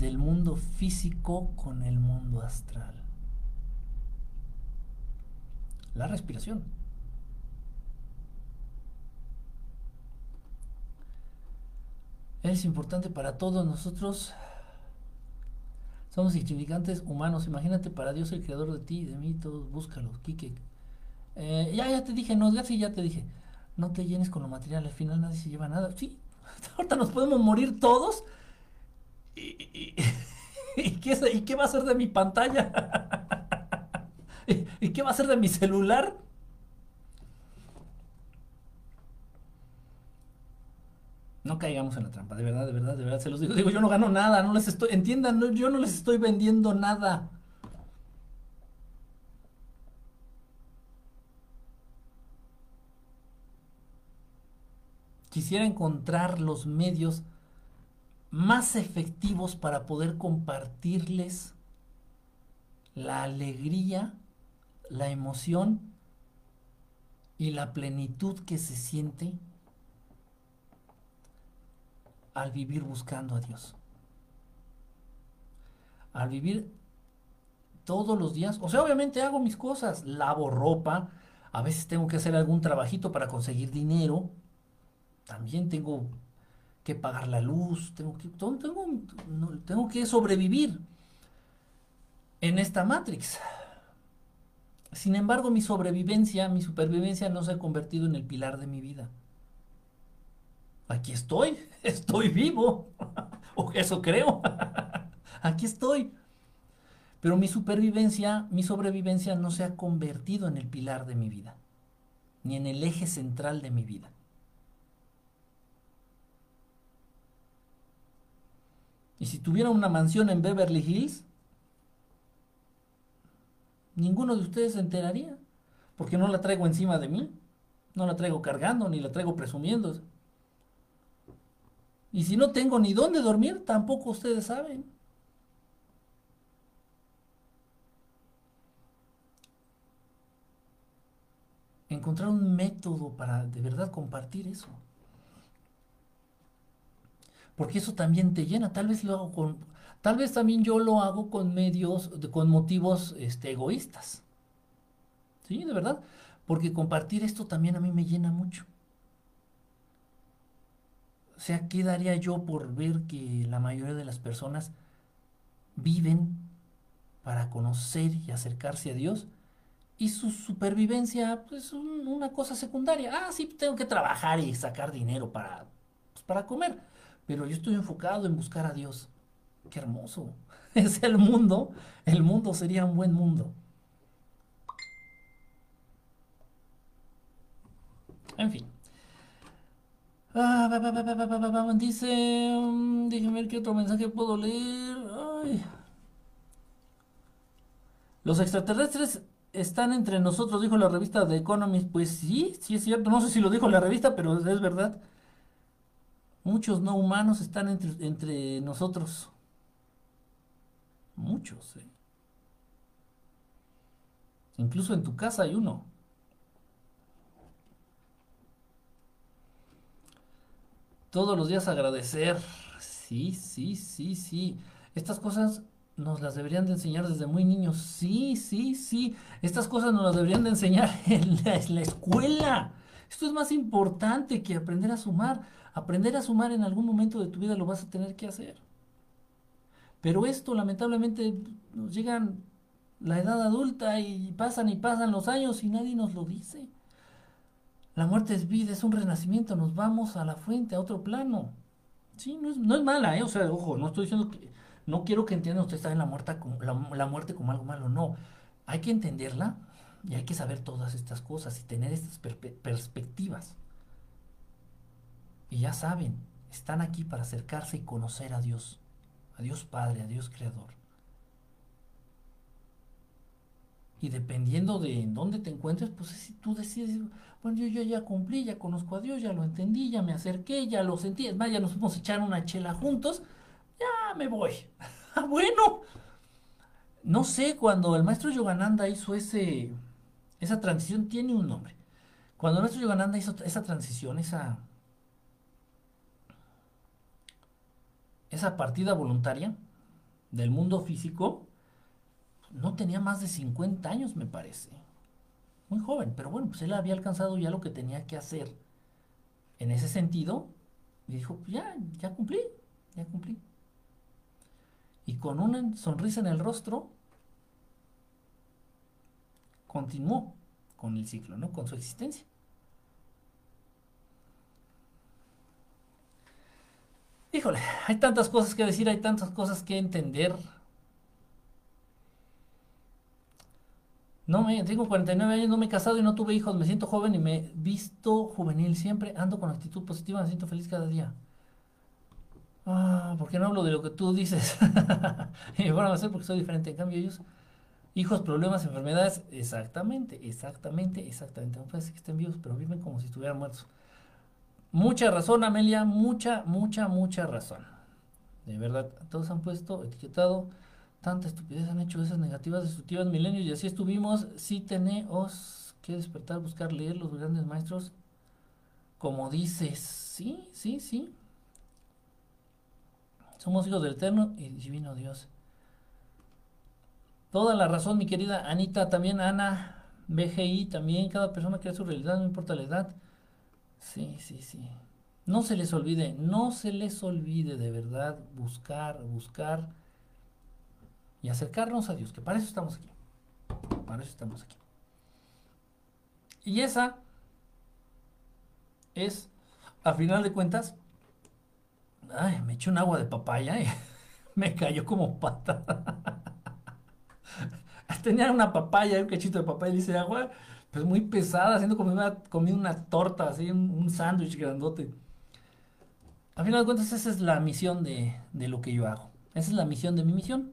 Speaker 1: del mundo físico con el mundo astral. La respiración. Es importante para todos nosotros. Somos insignificantes humanos. Imagínate para Dios el creador de ti de mí. Todos búscalos. Kike. Eh, ya, ya te dije, no, ya sí, ya te dije. No te llenes con lo material. Al final nadie se lleva nada. Sí, ahorita nos podemos morir todos. ¿Y, qué, ¿y qué va a ser de mi pantalla? ¿Y qué va a ser de mi celular? No caigamos en la trampa, de verdad, de verdad, de verdad, se los digo. Digo, yo no gano nada, no les estoy, entiendan, yo no les estoy vendiendo nada. Quisiera encontrar los medios más efectivos para poder compartirles la alegría, la emoción y la plenitud que se siente al vivir buscando a Dios. Al vivir todos los días, o sea, obviamente hago mis cosas, lavo ropa, a veces tengo que hacer algún trabajito para conseguir dinero, también tengo que pagar la luz, tengo que, tengo, tengo que sobrevivir en esta Matrix. Sin embargo, mi sobrevivencia, mi supervivencia no se ha convertido en el pilar de mi vida aquí estoy, estoy vivo, o eso creo, aquí estoy. Pero mi supervivencia, mi sobrevivencia no se ha convertido en el pilar de mi vida, ni en el eje central de mi vida. Y si tuviera una mansión en Beverly Hills, ninguno de ustedes se enteraría, porque no la traigo encima de mí, no la traigo cargando, ni la traigo presumiendo. Y si no tengo ni dónde dormir, tampoco ustedes saben. Encontrar un método para de verdad compartir eso. Porque eso también te llena. Tal vez lo hago con. Tal vez también yo lo hago con medios, con motivos este, egoístas. Sí, de verdad. Porque compartir esto también a mí me llena mucho. O sea, ¿qué daría yo por ver que la mayoría de las personas viven para conocer y acercarse a Dios? Y su supervivencia, pues una cosa secundaria. Ah, sí, tengo que trabajar y sacar dinero para, pues, para comer. Pero yo estoy enfocado en buscar a Dios. Qué hermoso. Es el mundo. El mundo sería un buen mundo. En fin. Dice, déjeme ver qué otro mensaje puedo leer. Los extraterrestres están entre nosotros, dijo la revista The Economist. Pues sí, sí es cierto. No sé si lo dijo la revista, pero es verdad. Muchos no humanos están entre, entre nosotros. Muchos, ¿eh? Incluso en tu casa hay uno. todos los días agradecer. Sí, sí, sí, sí. Estas cosas nos las deberían de enseñar desde muy niños. Sí, sí, sí. Estas cosas nos las deberían de enseñar en la, en la, escuela. Esto es más importante que aprender a sumar. Aprender a sumar en algún momento de tu vida lo vas a tener que hacer. Pero esto lamentablemente nos llegan la edad adulta y pasan y pasan los años y nadie nos lo dice. La muerte es vida, es un renacimiento, nos vamos a la fuente, a otro plano. Sí, no es, no es mala, ¿eh? O sea, ojo, no estoy diciendo que, no quiero que entiendan ustedes la la, muerte como algo malo, no. Hay que entenderla y hay que saber todas estas cosas y tener estas perspectivas. Y ya saben, están aquí para acercarse y conocer a Dios, a Dios Padre, a Dios Creador. Y dependiendo de en dónde te encuentres, pues si tú decides, bueno, yo, ya cumplí, ya conozco a Dios, ya lo entendí, ya me acerqué, ya lo sentí, es más, ya nos fuimos a echar una chela juntos, ya me voy. Ah, bueno, no sé, cuando el maestro Yogananda hizo ese, esa transición, tiene un nombre. Cuando el maestro Yogananda hizo esa transición, esa, esa partida voluntaria del mundo físico, no tenía más de 50 años, me parece. Muy joven, pero bueno, pues él había alcanzado ya lo que tenía que hacer. En ese sentido, y dijo, pues ya, ya cumplí, ya cumplí. Y con una sonrisa en el rostro, continuó con el ciclo, ¿no? Con su existencia. Híjole, hay tantas cosas que decir, hay tantas cosas que entender. No me, tengo 49 años, no me he casado y no tuve hijos, me siento joven y me he visto juvenil siempre, ando con actitud positiva, me siento feliz cada día. Ah, ¿por qué no hablo de lo que tú dices? y bueno, va a ser porque soy diferente. En cambio, ellos, hijos, problemas, enfermedades, exactamente, exactamente, exactamente. No ser que estén vivos, pero viven como si estuvieran muertos. Mucha razón, Amelia, mucha, mucha, mucha razón. De verdad, todos han puesto, etiquetado tanta estupidez han hecho esas negativas, destructivas milenios y así estuvimos. Sí tenemos que despertar, buscar, leer los grandes maestros. Como dices, sí, sí, sí. Somos hijos del eterno y divino Dios. Toda la razón, mi querida Anita, también Ana, BGI, también cada persona crea su realidad, no importa la edad. Sí, sí, sí. No se les olvide, no se les olvide de verdad buscar, buscar y acercarnos a Dios, que para eso estamos aquí. Para eso estamos aquí. Y esa es, a final de cuentas, ay, me eché un agua de papaya y me cayó como pata. Tenía una papaya, un cachito de papaya y dice agua, pues muy pesada, haciendo como una, comí una torta, así, un, sándwich grandote. A final de cuentas, esa es la misión de, de lo que yo hago. Esa es la misión de mi misión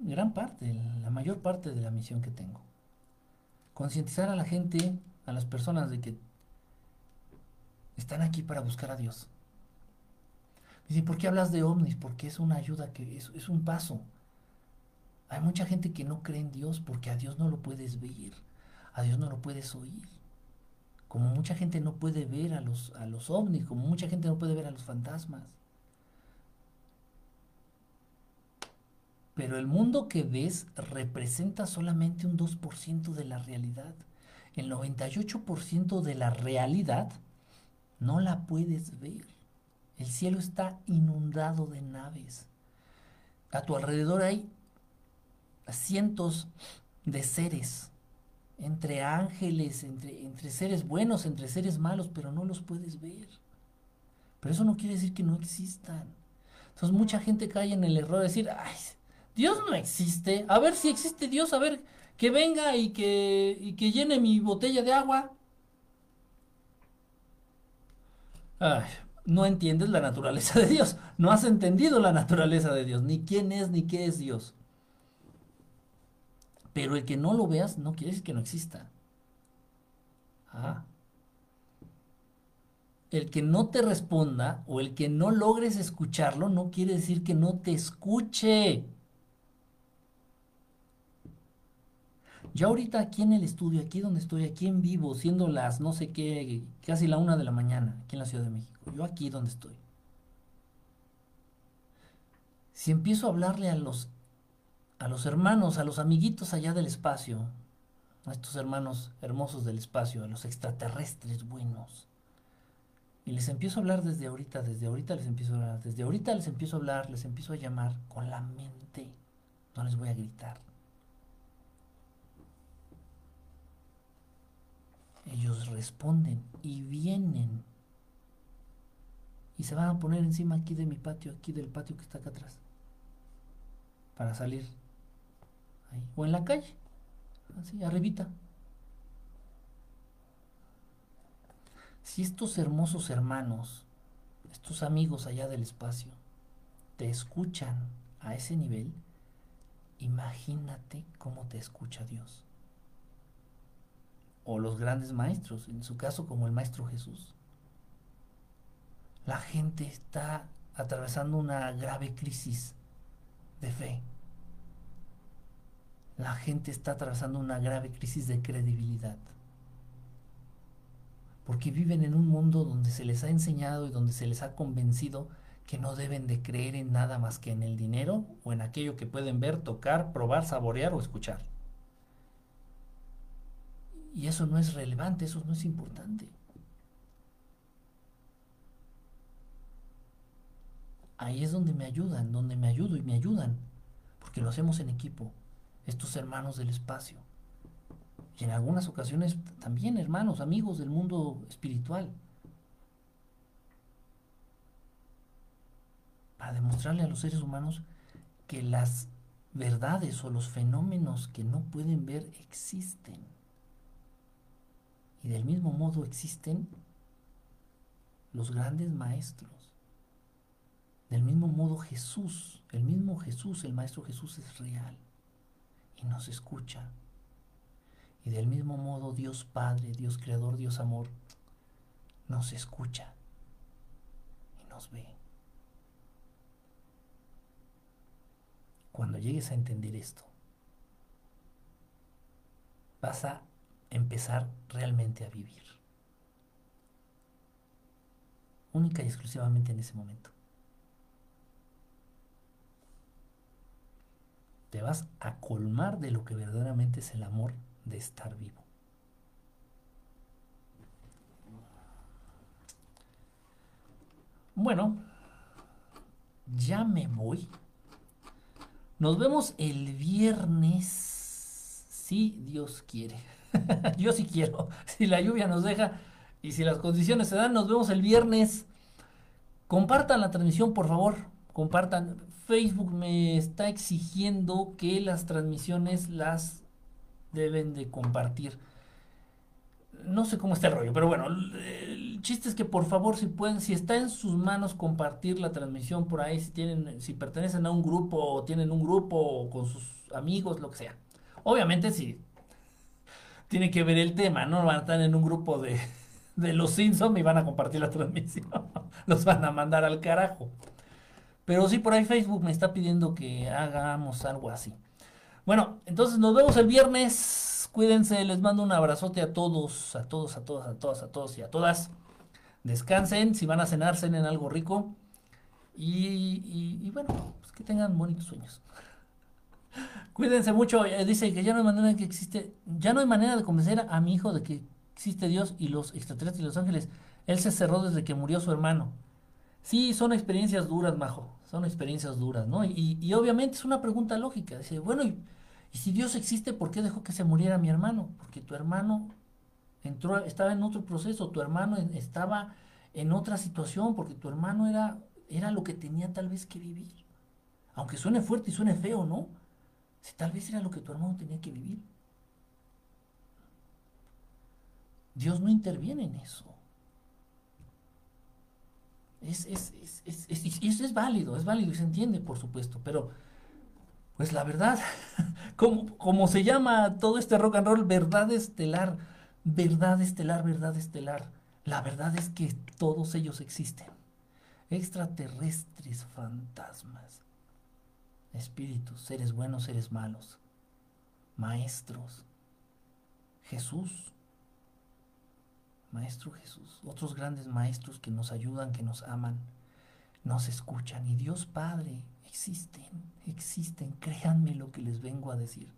Speaker 1: gran parte, la mayor parte de la misión que tengo. Concientizar a la gente, a las personas de que están aquí para buscar a Dios. Dicen, ¿por qué hablas de ovnis? Porque es una ayuda, que es, es un paso. Hay mucha gente que no cree en Dios porque a Dios no lo puedes ver, a Dios no lo puedes oír. Como mucha gente no puede ver a los, a los ovnis, como mucha gente no puede ver a los fantasmas. Pero el mundo que ves representa solamente un 2% de la realidad. El 98% de la realidad no la puedes ver. El cielo está inundado de naves. A tu alrededor hay cientos de seres, entre ángeles, entre, entre seres buenos, entre seres malos, pero no los puedes ver. Pero eso no quiere decir que no existan. Entonces mucha gente cae en el error de decir, ay, Dios no existe. A ver si existe Dios, a ver que venga y que, y que llene mi botella de agua. no entiendes la naturaleza de Dios. No has entendido la naturaleza de Dios, ni quién es, ni qué es Dios. Pero el que no lo veas no quiere decir que no exista. Ah. El que no te responda o el que no logres escucharlo no quiere decir que no te escuche. Yo ahorita aquí en el estudio, aquí donde estoy, aquí en vivo, siendo las no sé qué, casi la una de la mañana, aquí en la Ciudad de México, yo aquí donde estoy. Si empiezo a hablarle a los, a los hermanos, a los amiguitos allá del espacio, a estos hermanos hermosos del espacio, a los extraterrestres buenos, Y les empiezo a hablar desde ahorita, desde ahorita les empiezo a hablar, desde ahorita les empiezo a hablar, les empiezo a llamar con la mente. No les voy a gritar. Ellos responden y vienen. Y se van a poner encima aquí de mi patio, aquí del patio que está acá atrás. Para salir. O en la calle. Así, arribita. Si estos hermosos hermanos, estos amigos allá del espacio, te escuchan a ese nivel, imagínate cómo te escucha Dios. O los grandes maestros, en su caso como el Maestro Jesús. La gente está atravesando una grave crisis de fe. La gente está atravesando una grave crisis de credibilidad porque viven en un mundo donde se les ha enseñado y donde se les ha convencido que no deben de creer en nada más que en el dinero o en aquello que pueden ver, tocar, probar, saborear o escuchar. Y eso no es relevante, eso no es importante. Ahí es donde me ayudan, donde me ayudo y me ayudan, porque lo hacemos en equipo, estos hermanos del espacio y en algunas ocasiones también hermanos, amigos del mundo espiritual. Para demostrarle a los seres humanos que las verdades o los fenómenos que no pueden ver existen. Y del mismo modo existen los grandes maestros. Del mismo modo Jesús, el mismo Jesús, el Maestro Jesús es real y nos escucha y del mismo modo Dios Padre, Dios Creador, Dios Amor, nos escucha y nos ve. Cuando llegues a entender esto, vas a empezar realmente a vivir. Única y exclusivamente en ese momento. Te vas a colmar de lo que verdaderamente es el amor de estar vivo. Bueno, ya me voy. Nos vemos el viernes, si Dios quiere. Yo sí quiero. Si la lluvia nos deja y si las condiciones se dan, nos vemos el viernes. Compartan la transmisión, por favor. Compartan. Facebook me está exigiendo que las transmisiones las deben de compartir. No sé cómo está el rollo, pero bueno, el chiste es que por favor, si pueden, si está en sus manos compartir la transmisión por ahí, si tienen, si pertenecen a un grupo, o tienen un grupo, o con sus amigos, lo que sea. Obviamente si tiene que ver el tema, no van a estar en un grupo de, de los Simpsons y van a compartir la transmisión. Los van a mandar al carajo. Pero sí, por ahí Facebook me está pidiendo que hagamos algo así. Bueno, entonces nos vemos el viernes. Cuídense, les mando un abrazote a todos, a todos, a todas, a todas, a todos y a todas. Descansen, si van a cenar, cenen algo rico. Y, bueno, pues que tengan bonitos sueños. Cuídense mucho. Eh, dice que ya no hay manera que existe, ya no hay manera de convencer a mi hijo de que existe Dios y los extraterrestres y los ángeles. Él se cerró desde que murió su hermano. Sí, son experiencias duras, Majo. Son experiencias duras, ¿no? Y, obviamente es una pregunta lógica. Dice, bueno, y, si Dios existe, ¿por qué dejó que se muriera mi hermano? Porque tu hermano entró, estaba en otro proceso, tu hermano estaba en otra situación, porque tu hermano era, era lo que tenía tal vez que vivir. Aunque suene fuerte y suene feo, ¿no? Si tal vez era lo que tu hermano tenía que vivir. Dios no interviene en eso. Es, es, es, y eso es válido, es válido y se entiende, por supuesto, pero pues la verdad, como, como se llama todo este rock and roll, verdad estelar, verdad estelar, verdad estelar. La verdad es que todos ellos existen. Extraterrestres, fantasmas, espíritus, seres buenos, seres malos, maestros, Jesús, Maestro Jesús, otros grandes maestros que nos ayudan, que nos aman, nos escuchan. Y Dios Padre, existen, existen, créanme lo que les vengo a decir.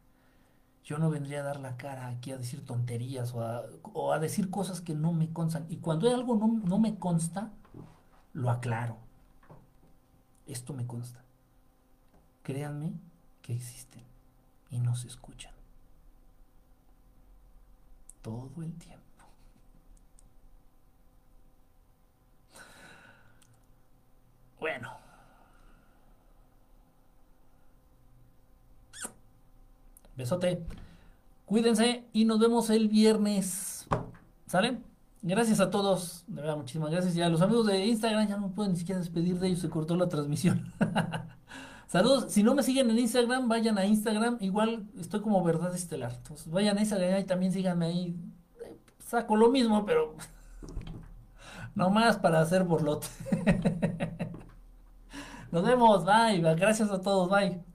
Speaker 1: yo no vendría a dar la cara aquí a decir tonterías o a, decir cosas que no me constan. Y cuando algo no, no me consta, lo aclaro. Esto me consta. Créanme que existen y no se escuchan. Todo el tiempo. Bueno. Besote. Cuídense y nos vemos el viernes. ¿Sale? Gracias a todos. De verdad, muchísimas gracias. Ya los amigos de Instagram ya no pueden ni siquiera despedir de ellos. Se cortó la transmisión. Saludos. Si no me siguen en Instagram, vayan a Instagram. Igual estoy como Verdad Estelar. Vayan a Instagram y también síganme ahí. Saco lo mismo, pero no más para hacer borlote. Nos vemos. Bye. Gracias a todos. Bye.